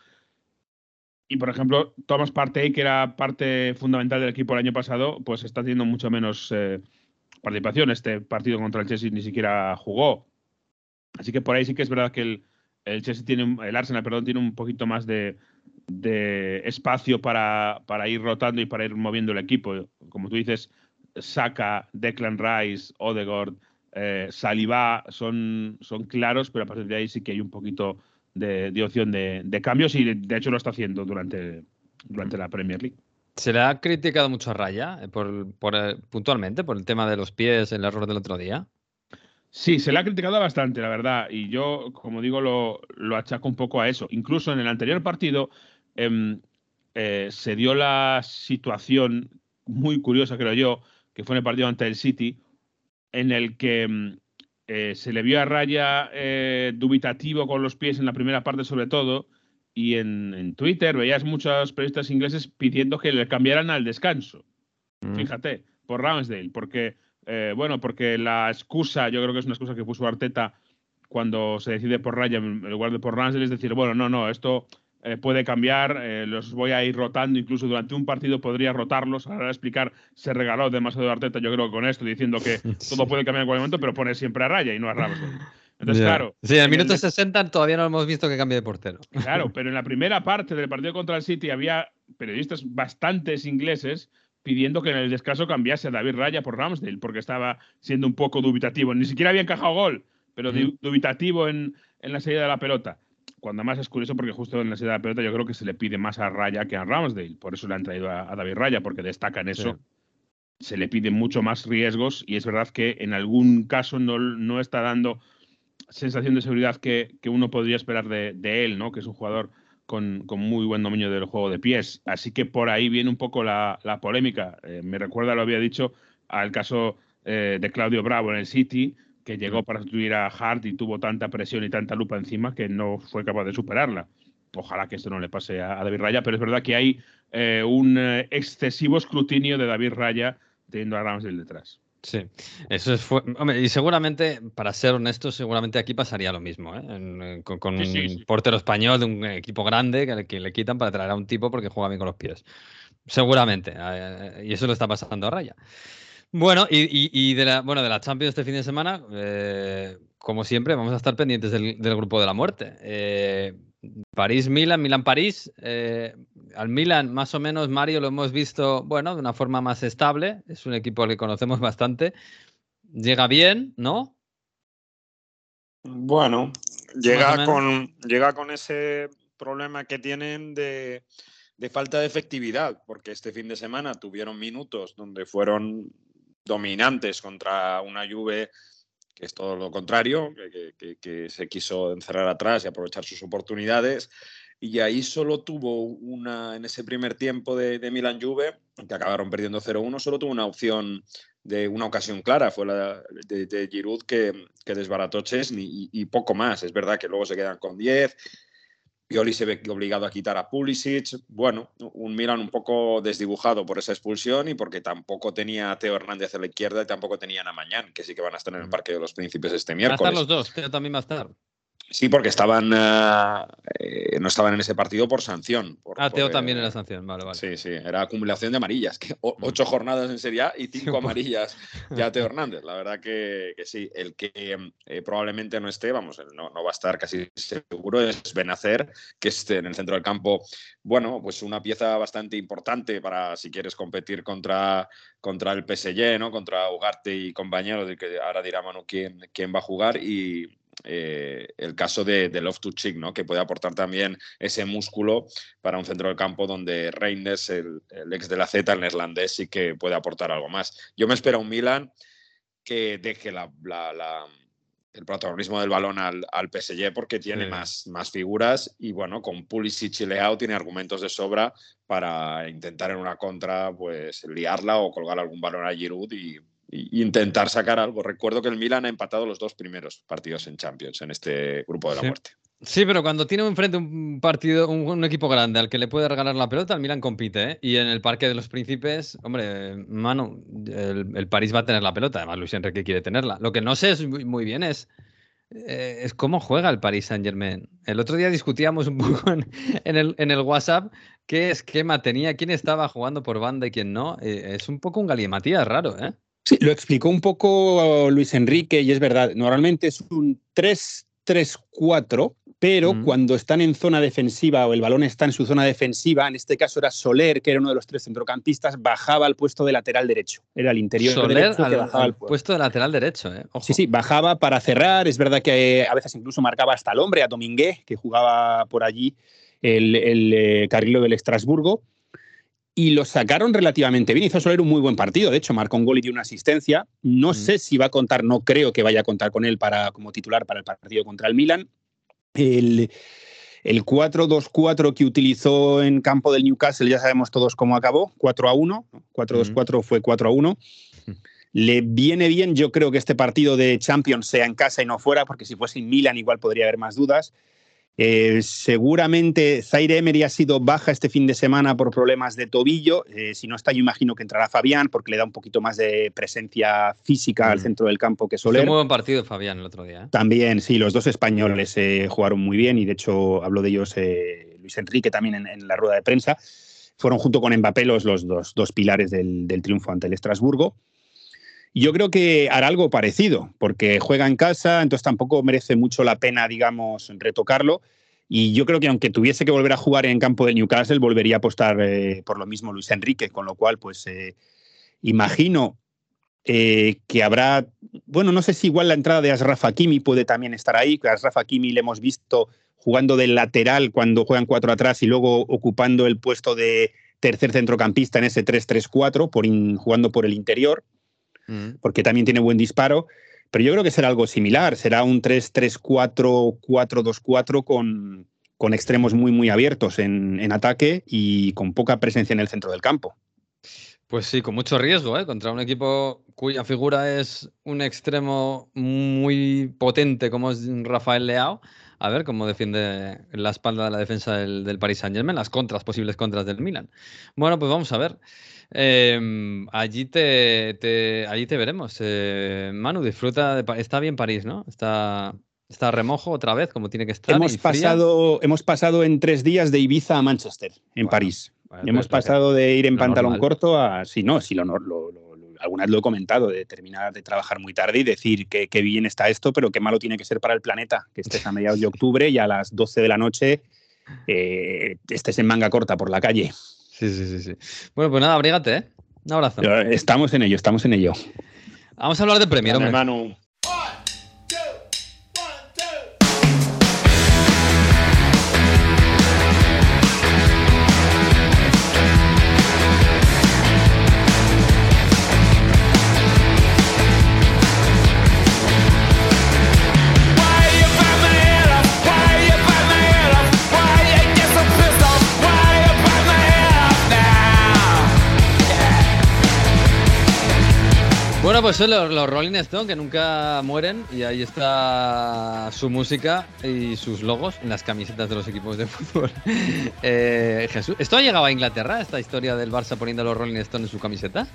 Y por ejemplo, Thomas Partey, que era parte fundamental del equipo el año pasado, pues está teniendo mucho menos participación. Este partido contra el Chelsea ni siquiera jugó. Así que por ahí sí que es verdad que el, el Chelsea tiene, el Arsenal, perdón, tiene un poquito más de, espacio para, ir rotando y para ir moviendo el equipo. Como tú dices, Saka, Declan Rice, Odegaard, eh, Saliba son, son claros, pero a partir de ahí sí que hay un poquito de, opción de, cambios y de, hecho lo está haciendo durante, durante la Premier League. Se le ha criticado mucho a Raya, eh, eh, puntualmente, por el tema de los pies, el error del otro día. Sí, se le ha criticado bastante, la verdad, y yo, como digo, lo, lo achaco un poco a eso. Incluso en el anterior partido, em, eh, se dio la situación muy curiosa, creo yo, que fue en el partido ante el City, en el que mm, eh, se le vio a Raya eh, dubitativo con los pies en la primera parte sobre todo, y en, en, Twitter veías muchos periodistas ingleses pidiendo que le cambiaran al descanso. Mm. Fíjate, por Ramsdale, porque, eh, bueno, porque la excusa, yo creo que es una excusa que puso Arteta cuando se decide por Raya en lugar de por Ramsdale, es decir, bueno, no, no, esto eh, puede cambiar, eh, los voy a ir rotando, incluso durante un partido podría rotarlos. Ahora a explicar, se regaló demasiado Arteta, yo creo, con esto, diciendo que todo puede cambiar en cualquier momento, pero pone siempre a raya y no a Ramsdale. Entonces, Yeah. claro. Sí, en el en minuto el- 60 todavía no hemos visto que cambie de portero. Claro, pero en la primera parte del partido contra el City había periodistas bastantes ingleses pidiendo que en el descanso cambiase a David Raya por Ramsdale, porque estaba siendo un poco dubitativo. Ni siquiera había encajado gol, pero du- dubitativo en, en la salida de la pelota. Cuando más es curioso, porque justo en la salida de la pelota yo creo que se le pide más a Raya que a Ramsdale. Por eso le han traído a, a David Raya, porque destaca en eso. Se le piden mucho más riesgos y es verdad que en algún caso no, no está dando sensación de seguridad que, que uno podría esperar de, de él, ¿no? Que es un jugador con, con muy buen dominio del juego de pies. Así que por ahí viene un poco la, la polémica. Eh, me recuerda, lo había dicho, al caso eh, de Claudio Bravo en el City, que llegó para sustituir a Hart y tuvo tanta presión y tanta lupa encima que no fue capaz de superarla. Ojalá que esto no le pase a, a David Raya, pero es verdad que hay eh, un excesivo escrutinio de David Raya teniendo a Ramsdale detrás. Sí, eso es. hombre, y seguramente, para ser honestos, seguramente aquí pasaría lo mismo, ¿eh? En- en- con con Sí, sí, un sí. portero español de un equipo grande que le, que le quitan para traer a un tipo porque juega bien con los pies. Seguramente. eh, y eso le está pasando a Raya. Bueno, y, y- y de la, bueno, de la Champions este fin de semana, eh, como siempre, vamos a estar pendientes del, del grupo de la muerte. Eh, París-Milan, Milan-París. eh, al Milan, más o menos, Mario, lo hemos visto, bueno, de una forma más estable. Es un equipo al que conocemos bastante. Llega bien, ¿no? Bueno, llega con, llega con ese problema que tienen de, de falta de efectividad, porque este fin de semana tuvieron minutos donde fueron dominantes contra una Juve que es todo lo contrario, que, que- que- se quiso encerrar atrás y aprovechar sus oportunidades. Y ahí solo tuvo una, en ese primer tiempo de, de Milan Juve, que acabaron perdiendo 0-1, solo tuvo una opción de una ocasión clara, fue la de, de Giroud que, que desbarató Chesney y, y poco más. Es verdad que luego se quedan con 10. Pioli se ve obligado a quitar a Pulisic. Bueno, un Milan un poco desdibujado por esa expulsión y porque tampoco tenía a Teo Hernández a la izquierda y tampoco tenían a Mañán, que sí que van a estar en el Parque de los Príncipes este Van a estar miércoles. los dos, Teo también va a estar. Sí, porque estaban eh, eh, no estaban en ese partido por sanción. por- Ah, Teo por, también eh, en la sanción, vale, vale. Sí, sí, era acumulación de amarillas. Que o- ocho jornadas en Serie A y cinco amarillas ya Teo Hernández. La verdad que, que sí. El que eh, probablemente no esté, vamos, no, no va a estar casi seguro, es Benacer, que esté en el centro del campo. Bueno, pues una pieza bastante importante para si quieres competir contra, contra el PSG, ¿no? Contra Ugarte y compañeros, de que ahora dirá Manu quién, quién va a jugar. Y eh, el caso de, de Love to Chick, ¿no? que puede aportar también ese músculo para un centro del campo donde Reinders, el, el ex de la Z, el neerlandés, sí que puede aportar algo más. Yo me espero un Milan que deje la- la- la- el protagonismo del balón al, al PSG porque tiene Sí. más, más figuras y bueno, con Pulisic y Leao tiene argumentos de sobra para intentar en una contra pues liarla o colgar algún balón a Giroud y, y intentar sacar algo. Recuerdo que el Milan ha empatado los dos primeros partidos en Champions en este grupo de la Sí. muerte. Sí, pero cuando tiene enfrente un partido, un, un equipo grande al que le puede regalar la pelota, el Milan compite, ¿eh? Y en el Parque de los Príncipes, hombre, mano, el, el París va a tener la pelota, además Luis Enrique quiere tenerla. Lo que no sé es muy, muy bien es, eh, es cómo juega el Paris Saint-Germain. El otro día discutíamos un poco en, en el, en el WhatsApp qué esquema tenía, quién estaba jugando por banda y quién no. Eh, es un poco un galimatías raro, ¿eh? Sí, lo explicó un poco Luis Enrique y es verdad, normalmente es un 3-3-4, pero Mm. cuando están en zona defensiva o el balón está en su zona defensiva, en este caso era Soler, que era uno de los tres centrocampistas, bajaba al puesto de lateral derecho. Era el interior Soler derecho que bajaba al al puesto. puesto de lateral derecho, ¿eh? Ojo. Sí, sí, bajaba para cerrar. Es verdad que eh, a veces incluso marcaba hasta el hombre, a Dominguez, que jugaba por allí el, el eh, carrilo del Estrasburgo. Y lo sacaron relativamente bien. Hizo Soler un muy buen partido. De hecho, marcó un gol y dio una asistencia. No Mm. sé si va a contar, no creo que vaya a contar con él para, como titular para el partido contra el Milan. El, El 4-2-4 que utilizó en campo del Newcastle, ya sabemos todos cómo acabó, 4 1. 4-2-4 fue 4 1. Le viene bien, yo creo que este partido de Champions sea en casa y no fuera, porque si fuese en Milan igual podría haber más dudas. Eh, seguramente Zaire Emery ha sido baja este fin de semana por problemas de tobillo. Eh, si no está, yo imagino que entrará Fabián porque le da un poquito más de presencia física al Mm. centro del campo que Fue Soler. muy buen partido Fabián el otro día. ¿eh? También, sí, los dos españoles jugaron muy bien y de hecho habló de ellos Luis Enrique también en, en la rueda de prensa. Fueron junto con Mbappé los, los dos, dos pilares del, del triunfo ante el Estrasburgo. Yo creo que hará algo parecido, porque juega en casa, entonces tampoco merece mucho la pena, digamos, retocarlo. Y yo creo que aunque tuviese que volver a jugar en campo del Newcastle, volvería a apostar eh, por lo mismo Luis Enrique, con lo cual, pues eh, imagino eh, que habrá, bueno, no sé si igual la entrada de Asraf Hakimi puede también estar ahí, que Asraf Hakimi le hemos visto jugando del lateral cuando juegan cuatro atrás y luego ocupando el puesto de tercer centrocampista en ese 3-3-4, por jugando por el interior Mm. porque también tiene buen disparo. Pero yo creo que será algo similar, será un 3-3-4-4-2-4 con, con extremos muy, muy abiertos en, en ataque y con poca presencia en el centro del campo. Pues sí, con mucho riesgo, ¿eh? Contra un equipo cuya figura es un extremo muy potente como es Rafael Leao. A ver cómo defiende la espalda de la defensa del, del Paris Saint-Germain, las contras, posibles contras del Milan. Bueno, pues vamos a ver. Eh, allí, te, te- allí te veremos. Eh, Manu, disfruta. De, está bien París, ¿no? Está, está remojo otra vez, como tiene que estar. Hemos pasado, hemos pasado en tres días de Ibiza a Manchester, en Bueno, París. Bueno, hemos pasado de ir en pantalón normal. corto a, si no, si lo, lo, lo- lo- alguna vez lo he comentado, de terminar de trabajar muy tarde y decir que, que bien está esto, pero qué malo tiene que ser para el planeta, que estés a mediados de octubre y a las 12 de la noche eh, estés en manga corta por la calle. Sí, sí, sí, sí. Bueno, pues nada, abrígate, ¿eh? Un abrazo. Estamos en ello, estamos en ello. Vamos a hablar de Grande, hombre. Manu. Pues son los, Rolling Stones que nunca mueren y ahí está su música y sus logos en las camisetas de los equipos de fútbol. Eh, Jesús, ¿esto ha llegado a Inglaterra, esta historia del Barça poniendo los Rolling Stones en su camiseta?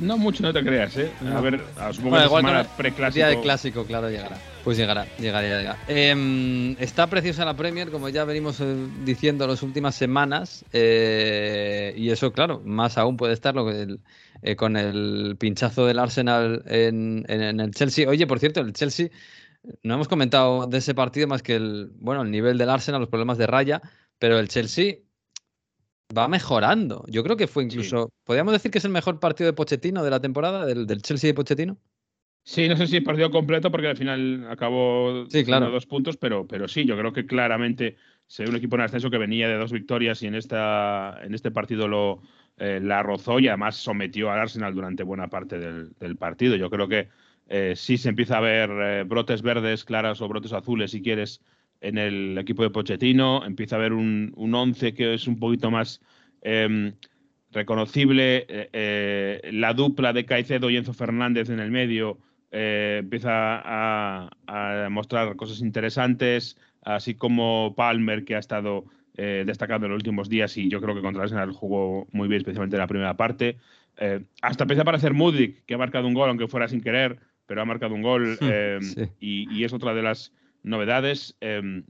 No mucho, no te creas, ¿eh? A ver, a- supongo Bueno, que igual semana el preclásico. día de clásico, claro, llegará. Pues llegará, llegará, llegará. Em, está preciosa la Premier, como ya venimos eh, diciendo las últimas semanas, eh, y eso, claro, más aún puede estar lo que el- eh, con el pinchazo del Arsenal en, en- en el Chelsea. Oye, por cierto, el Chelsea, no hemos comentado de ese partido más que el, bueno, el nivel del Arsenal, los problemas de raya, pero el Chelsea va mejorando. Yo creo que fue incluso, ¿podríamos decir que es el mejor partido de Pochettino de la temporada, del, del Chelsea de Pochettino? Sí, no sé si partido completo porque al final acabó Sí, claro. dos puntos, pero, pero sí, yo creo que claramente se ve un equipo en ascenso que venía de dos victorias y en, esta, en este partido lo eh, la rozó y además sometió al Arsenal durante buena parte del, del partido. Yo creo que eh, sí se empieza a ver eh, brotes verdes claras o brotes azules, si quieres, en el equipo de Pochettino. Empieza a haber un, un once que es un poquito más em, reconocible. eh, eh, la dupla de Caicedo y Enzo Fernández en el medio eh, empieza a, a mostrar cosas interesantes, así como Palmer, que ha estado destacando en los últimos días y yo creo que contra el Arsenal jugó muy bien, especialmente en la primera parte. Hasta empieza a aparecer Mudrik, que ha marcado un gol, aunque fuera sin querer, pero ha marcado un gol Sí. y, y es otra de las novedades. Eh,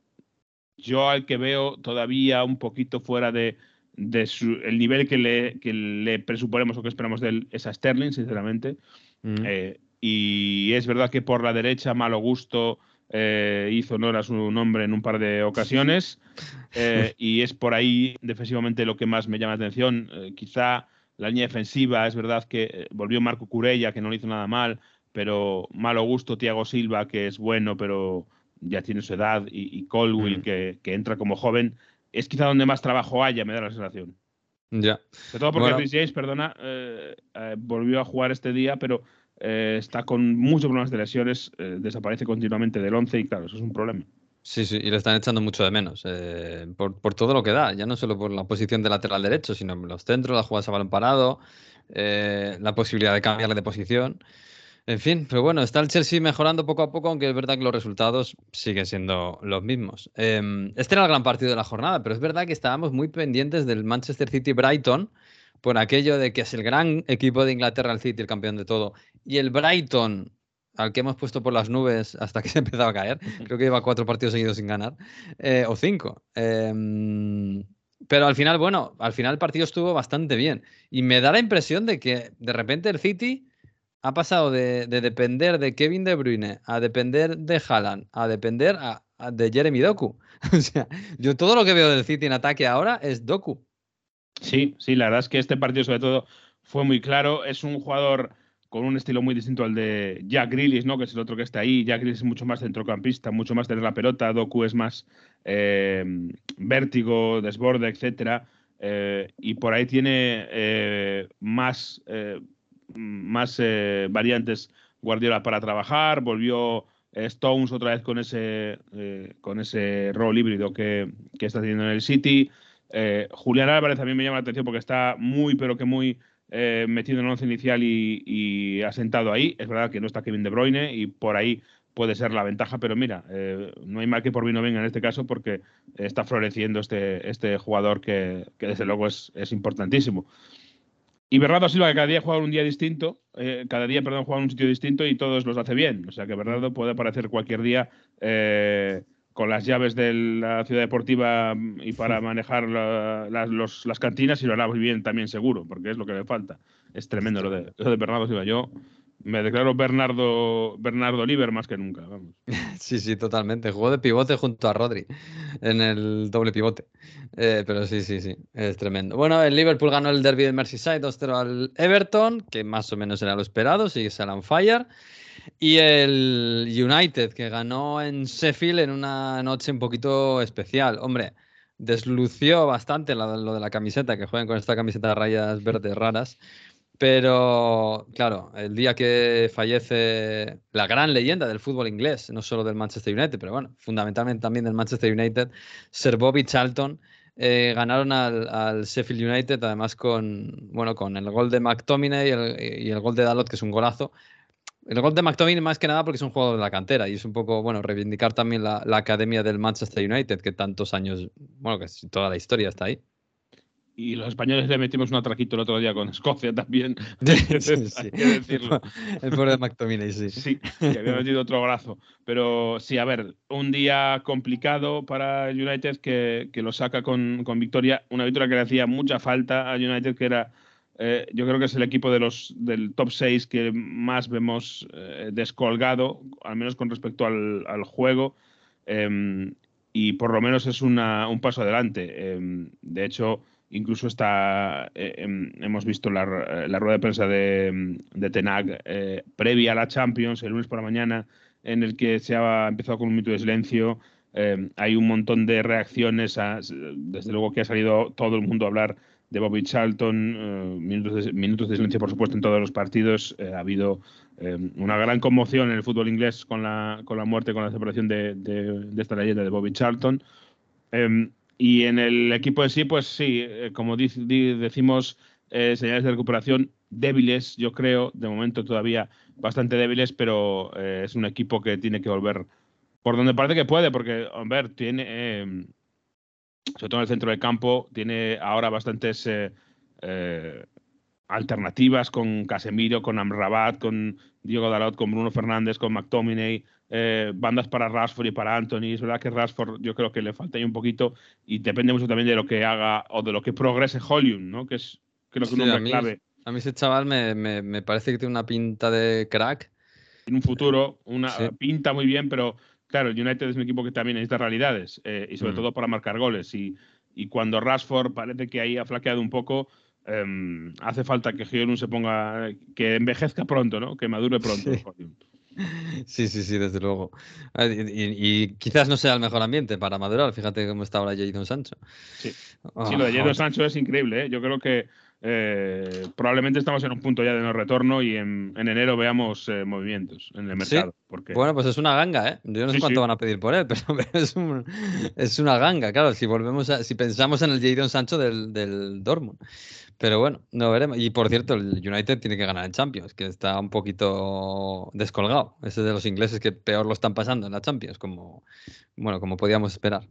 yo al que veo todavía un poquito fuera de, de su- el nivel que le, que le presuponemos o que esperamos de él es a Sterling, sinceramente. Mm. Eh, y es verdad que por la derecha, malo gusto, eh, hizo honor a su nombre en un par de ocasiones. eh, y es por ahí defensivamente lo que más me llama la atención. Eh, quizá la línea defensiva, es verdad que eh, volvió Marco Curella, que no le hizo nada mal, pero malo gusto Thiago Silva, que es bueno, pero ya tiene su edad, y, y Colwill, Mm. que, que entra como joven. Es quizá donde más trabajo haya, me da la sensación. Ya. Sobre todo porque Bueno. Chris James, perdona, eh, eh, volvió a jugar este día, pero eh, está con muchos problemas de lesiones, eh, desaparece continuamente del 11 y claro, eso es un problema. Sí, sí, y le están echando mucho de menos. eh, por, por todo lo que da, ya no solo por la posición de lateral derecho, sino los centros, las jugadas a balón parado, eh, la posibilidad de cambiarle de posición. En fin, pero bueno, está el Chelsea mejorando poco a poco, aunque es verdad que los resultados siguen siendo los mismos. Em, este era el gran partido de la jornada, pero es verdad que estábamos muy pendientes del Manchester City Brighton por aquello de que es el gran equipo de Inglaterra, el City, el campeón de todo, y el Brighton, al que hemos puesto por las nubes hasta que se empezaba a caer, creo que lleva cuatro partidos seguidos sin ganar, eh, o cinco. Em, pero al final, bueno, al final el partido estuvo bastante bien. Y me da la impresión de que de repente el City ha pasado de, de depender de Kevin De Bruyne a depender de Haaland, a depender de Jeremy Doku. O sea, yo todo lo que veo del City en ataque ahora es Doku. Sí, sí, la verdad es que este partido sobre todo fue muy claro. Es un jugador con un estilo muy distinto al de Jack Grealish, ¿no? Que es el otro que está ahí. Jack Grealish es mucho más centrocampista, mucho más tener la pelota. Doku es más eh, vértigo, desborde, etcétera. Eh, y por ahí tiene eh, más, más eh, variantes Guardiola para trabajar. Volvió eh, Stones otra vez con ese, eh, con ese rol híbrido que, que está teniendo en el City. Eh, Julián Álvarez mí me llama la atención porque está muy, pero que muy eh, metido en el once inicial y, y asentado ahí. Es verdad que no está Kevin De Bruyne y por ahí puede ser la ventaja, pero mira, no hay mal que por mí no venga en este caso porque está floreciendo este, este jugador que, que desde luego es, es importantísimo. Y Bernardo Silva, que cada día juega un día distinto, eh, cada día, perdón, juega en un sitio distinto y todos los hace bien. O sea que Bernardo puede aparecer cualquier día eh, con las llaves de la ciudad deportiva mm, y para manejar la- las- los- las cantinas y lo hará muy bien también seguro, porque es lo que le falta. Es tremendo lo de, lo de Bernardo Silva. Yo me declaro Bernardo, Bernardo Oliver más que nunca. Vamos. Sí, sí, totalmente. Jugó de pivote junto a Rodri en el doble pivote. Eh, pero sí, sí, sí, es tremendo. Bueno, el Liverpool ganó el derby del Merseyside 2-0 al Everton, que más o menos era lo esperado, sigue on fire. Y el United, que ganó en Sheffield en una noche un poquito especial. Hombre, deslució bastante lo de la camiseta, que juegan con esta camiseta de rayas verdes raras. Pero, claro, el día que fallece la gran leyenda del fútbol inglés, no solo del Manchester United, pero bueno, fundamentalmente también del Manchester United, Sir Bobby Charlton, eh, ganaron al, Sheffield United, además con, bueno, con el gol de McTominay y el, gol de Dalot, que es un golazo. El gol de McTominay más que nada porque es un jugador de la cantera y es un poco, bueno, reivindicar también la, la academia del Manchester United, que tantos años, bueno, que toda la historia está ahí. Y los españoles le metimos un atraquito el otro día con Escocia también. Sí, sí. Hay que decirlo. El pobre de McTominay, sí. Sí, que había metido otro brazo. Pero sí, a ver, un día complicado para el United que, que lo saca con, con victoria. Una victoria que le hacía mucha falta a United, que era, eh, yo creo que es el equipo de los, del top 6 que más vemos eh, descolgado, al menos con respecto al, al juego. Em, y por lo menos es una- un paso adelante. Em, de hecho, incluso está, eh, em, hemos visto la, ru- la rueda de prensa de, em, Tenag eh, previa a la Champions, el lunes por la mañana, en el que se ha empezado con un minuto de silencio. Em, hay un montón de reacciones, desde luego que ha salido todo el mundo a hablar de Bobby Charlton, eh, minutos, de, minutos de silencio, por supuesto, en todos los partidos. Eh, ha habido eh, una gran conmoción en el fútbol inglés con la, con la muerte, con la separación de, esta leyenda de Bobby Charlton. Y en el equipo en sí, pues sí, eh, como decimos, eh, señales de recuperación débiles, yo creo, de momento todavía bastante débiles, pero eh, es un equipo que tiene que volver por donde parece que puede, porque, hombre, tiene, sobre todo en el centro del campo, tiene ahora bastantes alternativas con Casemiro, con Amrabat, con Diego Dalot, con Bruno Fernández, con McTominay, eh, bandas para Rashford y para Anthony. Es verdad que Rashford yo creo que le falta ahí un poquito y depende mucho también de lo que haga o de lo que progrese Hollywood, ¿no? Que es creo que un Sí, a hombre mí- clave A mí ese chaval me, me- me parece que tiene una pinta de crack. en un futuro, una Sí. pinta muy bien, pero claro, el United es un equipo que también necesita realidades eh, y sobre Mm. todo para marcar goles. Y, y cuando Rashford parece que ahí ha flaqueado un poco, em, hace falta que Hyun se ponga, que envejezca pronto, ¿no? Que madure pronto. Sí. Sí, sí, sí, desde luego. Ah, Y, y- y quizás no sea el mejor ambiente para madurar. Fíjate cómo está ahora Jadon Sancho. Sí. Ah, Sí, lo de Jadon Sancho es increíble. ¿eh? Yo creo que eh, probablemente estamos en un punto ya de no retorno y en, en enero veamos eh, movimientos en el ¿Sí? Porque... Bueno, pues es una ganga, ¿eh? Yo no sé cuánto sí. van a pedir por él, pero es, un- es una ganga, claro, si volvemos a, si pensamos en el Jadon Sancho del, del Dortmund. Pero bueno, no veremos. Y por cierto, el United tiene que ganar en Champions, que está un poquito descolgado. Ese de los ingleses que peor lo están pasando en la Champions, como, bueno, como podíamos esperar.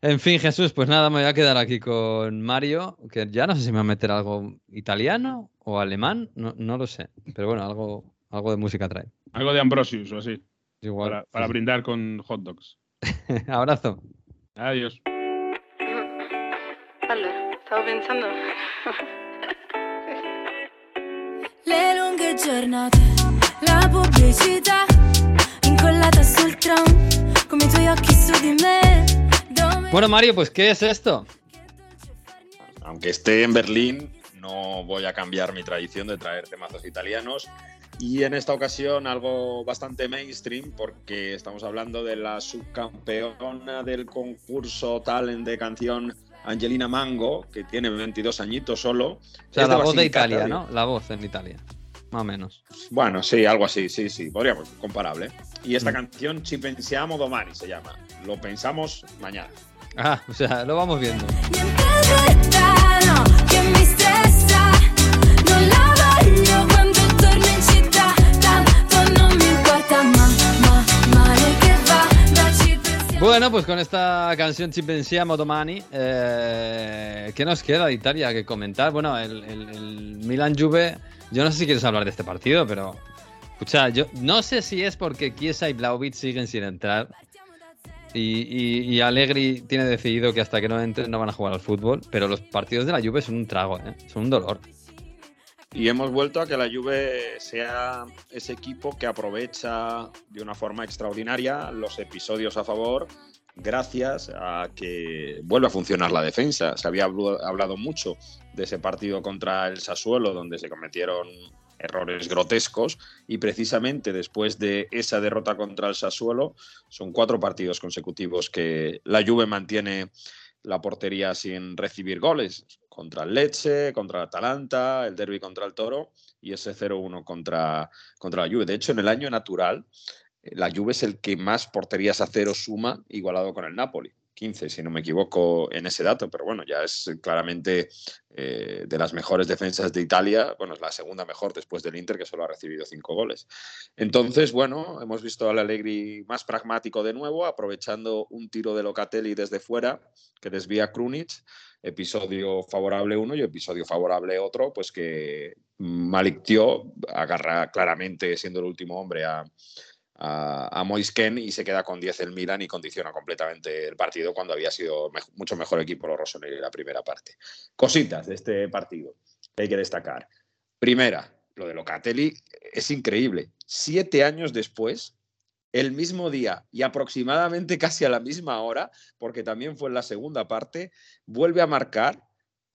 En fin, Jesús, pues nada, me voy a quedar aquí con Mario, que ya no sé si me va a meter algo italiano o alemán, no, no lo sé. Pero bueno, algo, algo de música trae. Algo de Ambrosius o así. Igual. Para, para brindar con hot dogs. Abrazo. Adiós. Allora, stavo pensando. Le lunghe giornate, la pubblicità incollata sul tram, come i tuoi occhi su di me. Dove Bueno, Mario, pues ¿qué es esto? Aunque esté en Berlín, no voy a cambiar mi tradición de traer temazos italianos. Y en esta ocasión algo bastante mainstream porque estamos hablando de la subcampeona del concurso Talent de canción Angelina Mango, que tiene 22 añitos solo. O sea, Es la voz de Italia. ¿no? La voz en Italia. Más o menos. Bueno, sí, algo así, sí, sí, podríamos, comparable. Y esta Mm. canción Ci pensiamo domani se llama. Lo pensamos mañana. Ah, o sea, lo vamos viendo. Bueno, pues con esta canción Ci pensiamo domani, eh, ¿qué nos queda de Italia que comentar? Bueno, el Milan Juve, yo no sé si quieres hablar de este partido, pero escucha, yo no sé si es porque Chiesa y Blaovic siguen sin entrar y, y- y Allegri tiene decidido que hasta que no entren no van a jugar al fútbol, pero los partidos de la Juve son un trago, ¿eh? son un dolor. Y hemos vuelto a que la Juve sea ese equipo que aprovecha de una forma extraordinaria los episodios a favor gracias a que vuelve a funcionar la defensa. Se había hablado mucho de ese partido contra el Sassuolo donde se cometieron errores grotescos y precisamente después de esa derrota contra el Sassuolo son cuatro partidos consecutivos que la Juve mantiene la portería sin recibir goles contra el Lecce, contra el Atalanta, el derby contra el Toro y ese 0-1 contra, contra la Juve. De hecho, en el año natural, eh, la Juve es el que más porterías a cero suma, igualado con el Napoli. 15, si no me equivoco en ese dato, pero bueno, ya es claramente eh, de las mejores defensas de Italia. Bueno, es la segunda mejor después del Inter, que solo ha recibido cinco goles. Entonces, bueno, hemos visto al Allegri más pragmático de nuevo, aprovechando un tiro de Locatelli desde fuera que desvía Krunic, episodio favorable uno y episodio favorable otro, pues que Malik Tio agarra claramente, siendo el último hombre, a, a, a Moise Kean y se queda con 10 el Milan y condiciona completamente el partido cuando había sido mucho mejor equipo los Rossoneri en la primera parte. Cositas de este partido que hay que destacar. Primera, lo de Locatelli es increíble. Siete años después, el mismo día y aproximadamente casi a la misma hora, porque también fue en la segunda parte, vuelve a marcar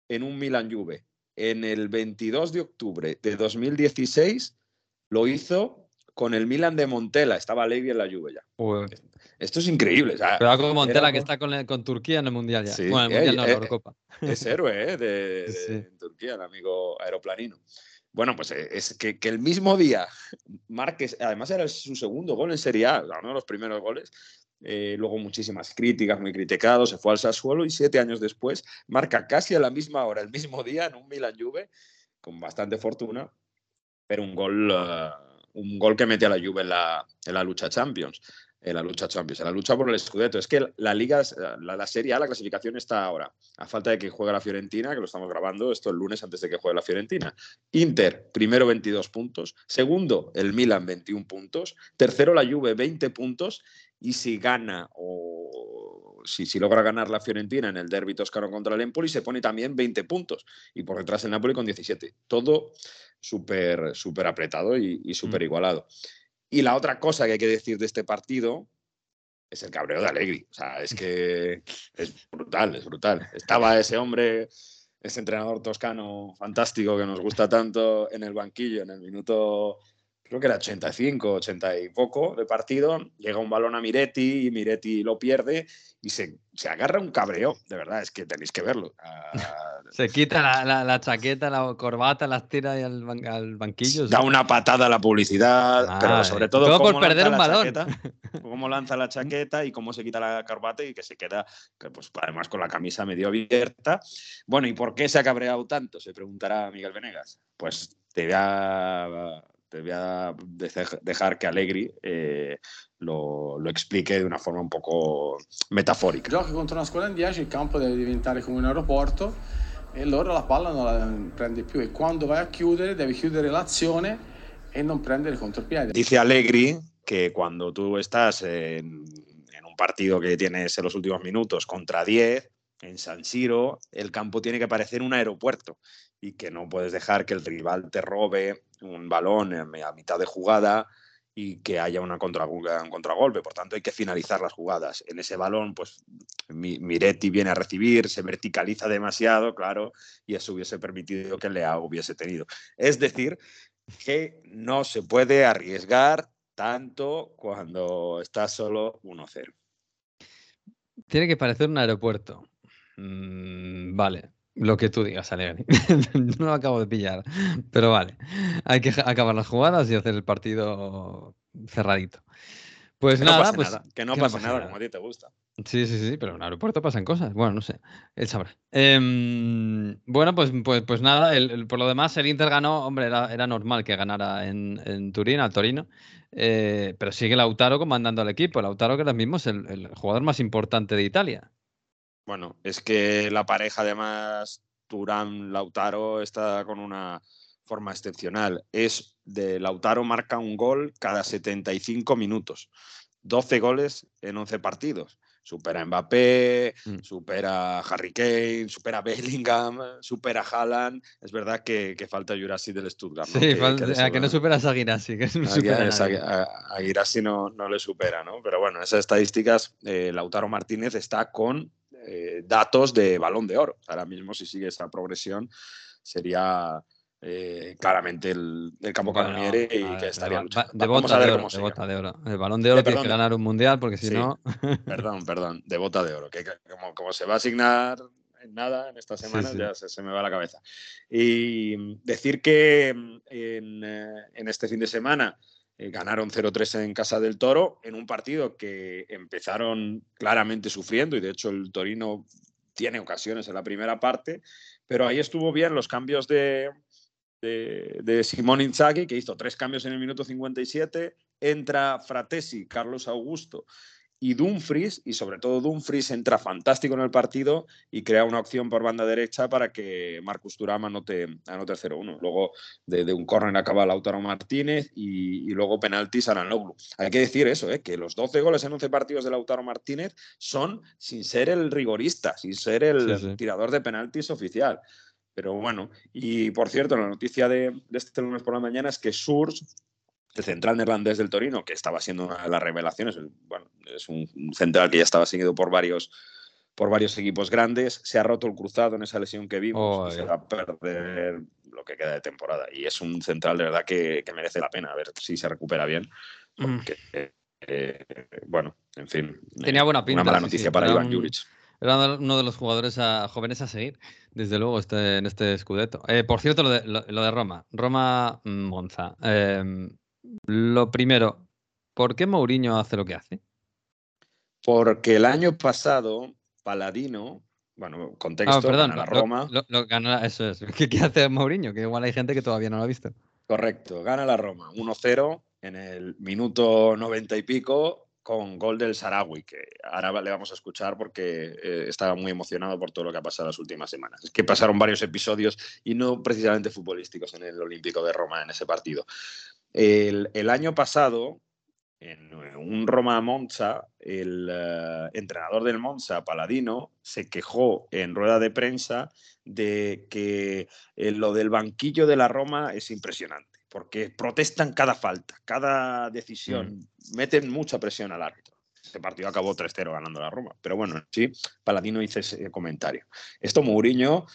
en un Milan Juve. En el 22 de octubre de 2016 lo hizo con el Milan de Montella, estaba Levy en la Juve ya. Esto es increíble. o sea, Pero con Montella era que está con, el- con Turquía en el Mundial ya. Sí, bueno, el eh, la Eurocopa. es héroe ¿eh? de, de- Sí. en Turquía, el amigo aeroplanino. Bueno, pues eh, es que, que el mismo día Márquez, además era su segundo gol en Serie A, uno de los primeros goles. eh, luego muchísimas críticas, muy criticado, se fue al Sassuolo y siete años después marca casi a la misma hora, el mismo día, en un Milan Juve, con bastante fortuna, pero un gol, eh, un gol que mete a la Juve en la, en la lucha Champions. En la lucha Champions, en la lucha por el Scudetto. Es que la Liga, la, la Serie A, la clasificación está ahora. A falta de que juegue la Fiorentina, que lo estamos grabando esto el lunes antes de que juegue la Fiorentina. Inter, primero 22 puntos. Segundo, el Milan, 21 puntos. Tercero, la Juve, 20 puntos. Y si gana o si, si logra ganar la Fiorentina en el derby toscano contra el Empoli, se pone también 20 puntos. Y por detrás el Napoli con 17. Todo súper súper apretado y, y súper igualado. Y la otra cosa que hay que decir de este partido es el cabreo de Allegri. O sea, es que es brutal, es brutal. Estaba ese hombre, ese entrenador toscano fantástico que nos gusta tanto en el banquillo en el minuto creo que era 85, 80 y poco de partido, llega un balón a Miretti y Miretti lo pierde y se, se agarra un cabreo, de verdad, es que tenéis que verlo. Ah, Se quita la, la- la chaqueta, la corbata, las tira al, ban- al banquillo. da una patada a la publicidad, pero Madre. sobre todo Todo por cómo perder un balón. chaqueta, cómo lanza la chaqueta y cómo se quita la corbata y que se queda, que, pues además con la camisa medio abierta. Bueno, ¿y por qué se ha cabreado tanto? Se preguntará Miguel Venegas. Pues te voy a, te voy a dejar que Allegri eh, lo, lo explique de una forma un poco metafórica. Giochi contro una squadra in 10, il campo deve diventare come un aeroporto e allora la palla non la prende più e quando vai a chiudere devi chiudere l'azione e non prendere contropiede. Dice Allegri que cuando tú estás en, en un partido que tienes en los últimos minutos contra 10, en San Siro, el campo tiene que parecer un aeropuerto y que no puedes dejar que el rival te robe un balón a mitad de jugada y que haya una un contragolpe. Por tanto, hay que finalizar las jugadas. En ese balón, pues Mi- Miretti viene a recibir, se verticaliza demasiado, claro, y eso hubiese permitido que Leao hubiese tenido. Es decir, que no se puede arriesgar tanto cuando estás solo 1-0. Tiene que parecer un aeropuerto. Mm, vale, lo que tú digas, Alegre. no lo acabo de pillar, pero vale. Hay que acabar las jugadas y hacer el partido cerradito. Pues Que no nada, pase pues nada, que no pase nada, como a ti te gusta. Sí, sí, sí, pero en un aeropuerto pasan cosas. Bueno, no sé, él sabrá. Em, bueno, pues, pues, pues nada, el- el- por lo demás el Inter ganó, hombre, era, era normal que ganara en, en Turín, al Torino, eh, pero sigue Lautaro comandando al equipo. Lautaro que ahora mismo es el, el jugador más importante de Italia. Bueno, es que la pareja además Turán-Lautaro está con una forma excepcional. Es de Lautaro marca un gol cada 75 minutos. 12 goles en 11 partidos. Supera a Mbappé, Mm. supera a Harry Kane, supera a Bellingham, supera a Haaland. Es verdad que, que falta Jurasi del Stuttgart. ¿no? Sí, Que- fal- que le a que no superas a Girassi, que no A supera a a- a Guirassi no, no le supera, ¿no? Pero bueno, esas estadísticas, eh, Lautaro Martínez está con eh, datos de balón de oro. Ahora mismo, si sigue esta progresión, sería eh, claramente el, el campo Bueno, y ver, que estaría luchando. de bota de oro, de bota de oro. El balón de oro Eh, tienes que ganar un mundial porque si Sí. no. Perdón, perdón, de bota de oro, que que como, como se va a asignar en nada en Sí, semanas, sí. ya se, se me va la cabeza. Y mm, decir que mm, en, en este fin de semana ganaron 0-3 en Casa del Toro, en un partido que empezaron claramente sufriendo, y de hecho el Torino tiene ocasiones en la primera parte, pero ahí estuvo bien los cambios de, de, de Simón Inzaghi, que hizo tres cambios en el minuto 57, entra Fratesi, Carlos Augusto y Dumfries, y sobre todo Dumfries entra fantástico en el partido y crea una opción por banda derecha para que Marcus Thuram anote, anote el 0-1. Luego de, de un córner acaba Lautaro Martínez y, y luego penaltis a Aranoglu. Hay que decir eso, ¿eh? que los 12 goles en 11 partidos de Lautaro Martínez son sin ser el rigorista, sin ser el Sí, sí. tirador de penaltis oficial. Pero bueno, y por cierto, la noticia de, de este lunes por la mañana es que Surs, el central neerlandés del Torino, que estaba siendo una de las revelaciones, bueno, es un, central que ya estaba seguido por varios, por varios equipos grandes, se ha roto el cruzado en esa lesión que vimos y se va a perder lo que queda de temporada. Y es un central de verdad que, que merece la pena, a ver si se recupera bien. Mm. Eh, bueno, en fin. Tenía buena pinta. Una mala sí, sí, noticia para Iván un- Juric. Era uno de los jugadores a- jóvenes a seguir, desde luego, este, en este Scudetto. Eh, por cierto, lo de, lo, lo de Roma. Roma-Monza. Lo primero, ¿por qué Mourinho hace lo que hace? Porque el año pasado, Paladino, bueno, contexto, Ah, perdón, la Roma. lo- lo eso es. ¿Qué, qué hace Mourinho? Que igual hay gente que todavía no lo ha visto. Correcto, gana la Roma 1-0 en el minuto 90 y pico con gol del Sarawi, que ahora le vamos a escuchar porque eh, estaba muy emocionado por todo lo que ha pasado las últimas semanas. Es que pasaron varios episodios y no precisamente futbolísticos en el Olímpico de Roma en ese partido. El, el año pasado, en un Roma-Monza, el eh, entrenador del Monza, Paladino, se quejó en rueda de prensa de que eh, lo del banquillo de la Roma es impresionante, porque protestan cada falta, cada decisión, meten mucha presión al árbitro. Este partido acabó 3-0 ganando la Roma, pero bueno, sí, Paladino hizo ese comentario. Esto Mourinho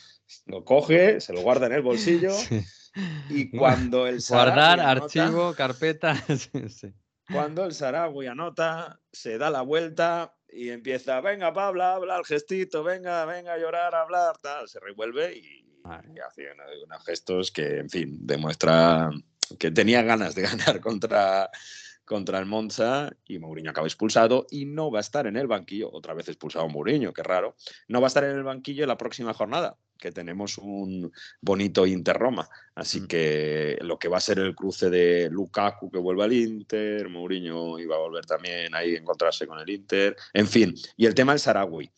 Lo coge, se lo guarda en el bolsillo y cuando el Guardar, anota- archivo, carpeta. sí, sí. cuando el Sarawi anota, se da la vuelta y empieza, venga, pa, bla, bla, el gestito, venga, venga a llorar, a hablar, tal, se revuelve y, y hace una- unos gestos que, en fin, demuestra que tenía ganas de ganar contra, contra el Monza y Mourinho acaba expulsado y no va a estar en el banquillo, otra vez expulsado Mourinho, qué raro, no va a estar en el banquillo en la próxima jornada, que tenemos un bonito Inter-Roma. Así que lo que va a ser el cruce de Lukaku que vuelve al Inter, Mourinho iba a volver también ahí a encontrarse con el Inter, en fin. Y el tema del Sarawi.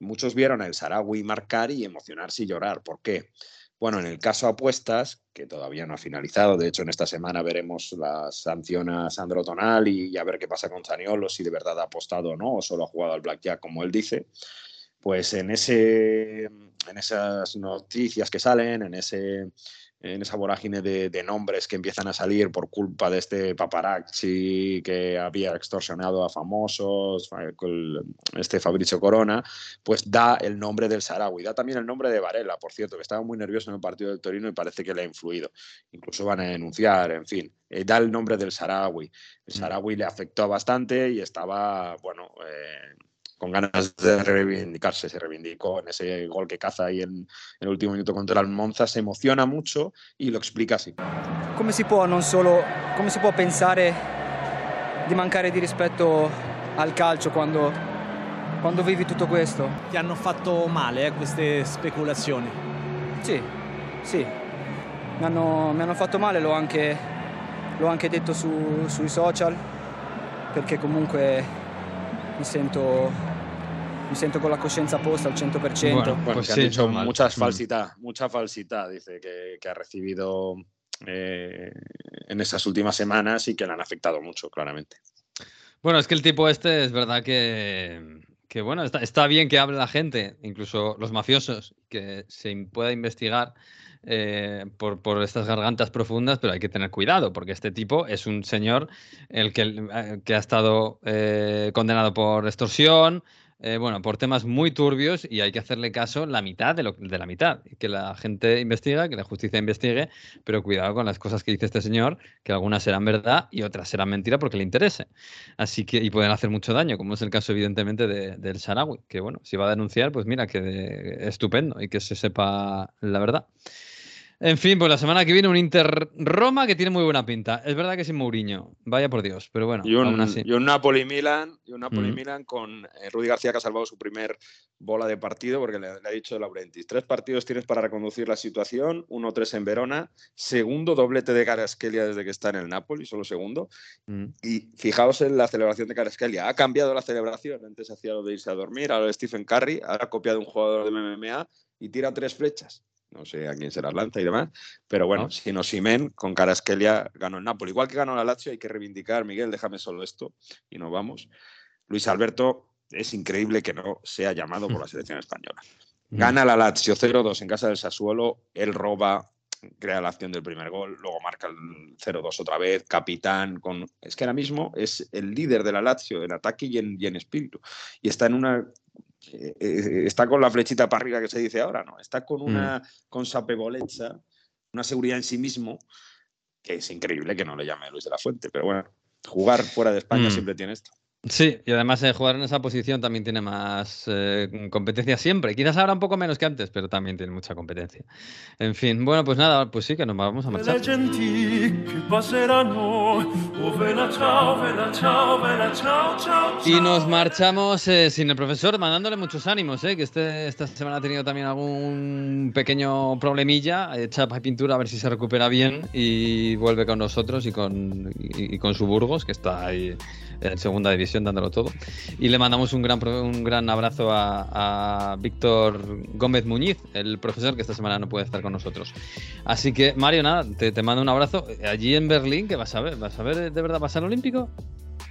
Muchos vieron al Sarawi marcar y emocionarse y llorar. ¿Por qué? Bueno, en el caso apuestas, que todavía no ha finalizado, de hecho en esta semana veremos la sanción a Sandro Tonal y, y a ver qué pasa con Zaniolo, si de verdad ha apostado o no, o solo ha jugado al blackjack como él dice. Pues en, ese, en esas noticias que salen, en, ese, en esa vorágine de, de nombres que empiezan a salir por culpa de este paparazzi que había extorsionado a famosos, este Fabricio Corona, pues da el nombre del Sarawi, da también el nombre de Varela, por cierto, que estaba muy nervioso en el partido del Torino y parece que le ha influido. Incluso van a denunciar, en fin, eh, da el nombre del Sarawi. El Sarawi le afectó bastante y estaba, bueno, eh, con ganas de reivindicarse, se reivindicó en ese gol que caza ahí en, en el último minuto contra el Monza, se emociona mucho y lo explica así. Come si può non solo come si può pensare di mancare di rispetto al calcio quando, quando vivi tutto questo? Ti hanno fatto male eh, queste speculazioni? Sì, sì. Mi hanno, mi hanno fatto male, l'ho anche, l'ho anche detto su- sui social, perché comunque mi sento, mi sento con la coscienza a posto al 100%. Bueno, pues que han sí, dicho normal. mucha Mm. falsidad, mucha falsidad, dice que, que ha recibido eh, en esas últimas semanas y que le han afectado mucho, claramente. Bueno, es que el tipo este es verdad que, que bueno, está, está bien que hable la gente, incluso los mafiosos, que se pueda investigar eh, por, por estas gargantas profundas, pero hay que tener cuidado, porque este tipo es un señor el que, eh, que ha estado eh, condenado por extorsión, eh, bueno, por temas muy turbios y hay que hacerle caso la mitad de, lo, de la mitad. Que la gente investiga, que la justicia investigue, pero cuidado con las cosas que dice este señor, que algunas serán verdad y otras serán mentira porque le interese. Así que, y pueden hacer mucho daño, como es el caso, evidentemente, de- del Sarawi, que bueno, si va a denunciar, pues mira, que de- estupendo y que se sepa la verdad. En fin, pues la semana que viene un Inter Roma que tiene muy buena pinta. Es verdad que sin Mourinho, vaya por Dios, pero bueno, Y un, aún así. y un Napoli-Milan, y un Napoli Mm. Milan con eh, Rudy García que ha salvado su primer bola de partido porque le, le ha dicho Laurentis, tres partidos tienes para reconducir la situación, 1-3 en Verona, segundo doblete de Caraskelia desde que está en el Napoli, solo segundo, Mm. y fijaos en la celebración de Caraskelia, ha cambiado la celebración, antes hacía lo de irse a dormir, ahora Stephen Curry, ahora ha copiado un jugador de MMA y tira tres flechas. No sé a quién se las lanza y demás, pero bueno, Ah. si no Simen, con Caraskelia ganó el Napoli. Igual que ganó la Lazio, hay que reivindicar, Miguel, déjame solo esto y nos vamos. Luis Alberto, es increíble que no sea llamado por la selección española. Gana la Lazio 0-2 en casa del Sassuolo, él roba, crea la acción del primer gol, luego marca el 0-2 otra vez, capitán, con... es que ahora mismo es el líder de la Lazio en ataque y en, y en espíritu. Y está en una... eh, eh, está con la flechita para arriba que se dice ahora, ¿no? Está con una consapevolezza, una seguridad en sí mismo, que es increíble que no le llame Luis de la Fuente. Pero bueno, jugar fuera de España Mm. siempre tiene esto. Sí, y además eh, jugar en esa posición también tiene más eh, competencia siempre. Quizás ahora un poco menos que antes, pero también tiene mucha competencia. En fin, bueno, pues nada, pues sí que nos vamos a marchar. Y nos marchamos eh, sin el profesor, mandándole muchos ánimos, eh, que este, esta semana ha tenido también algún pequeño problemilla. Chapa y pintura, a ver si se recupera bien y vuelve con nosotros y con, y, y con su Burgos, que está ahí en segunda división dándolo todo. Y le mandamos un gran, un gran abrazo a, a Víctor Gómez Muñiz, el profesor que esta semana no puede estar con nosotros. Así que, Mario, nada, te, te mando un abrazo. Allí en Berlín, ¿qué vas a ver? ¿Vas a ver de verdad pasar el Olímpico?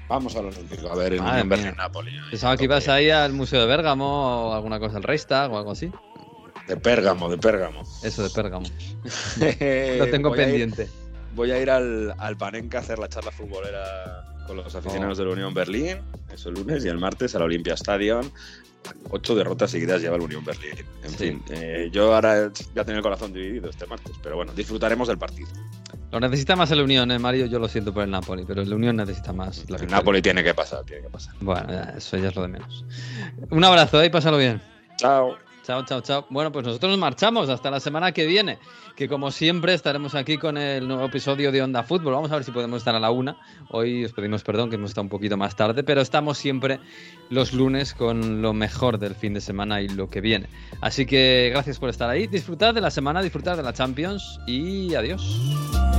Vamos al Olímpico, a ver en Madre en mía. Berlín-Napoli. Pensaba que ibas ahí al Museo de Bérgamo o alguna cosa, al Reichstag o algo así. De Pérgamo, de Pérgamo. Eso de Pérgamo. Lo tengo Voy pendiente. Voy a ir al, al Panenka a hacer la charla futbolera con los aficionados Oh. de la Unión Berlín, eso el lunes, y el martes al Olympia Stadium. Ocho derrotas seguidas lleva el Unión Berlín. En Sí. fin, eh, yo ahora voy a tener el corazón dividido este martes, pero bueno, disfrutaremos del partido. Lo necesita más el Unión, eh, Mario. Yo lo siento por el Napoli, pero el Unión necesita más. La El. Napoli tiene que pasar, tiene que pasar. Bueno, ya, eso ya es lo de menos. Un abrazo, ¿eh? y pásalo bien. Chao. Chao, chao, chao. Bueno, pues nosotros nos marchamos hasta la semana que viene, que como siempre estaremos aquí con el nuevo episodio de Onda Fútbol. Vamos a ver si podemos estar a la una. Hoy os pedimos perdón que hemos estado un poquito más tarde, pero estamos siempre los lunes con lo mejor del fin de semana y lo que viene. Así que gracias por estar ahí. Disfrutad de la semana, disfrutad de la Champions y adiós.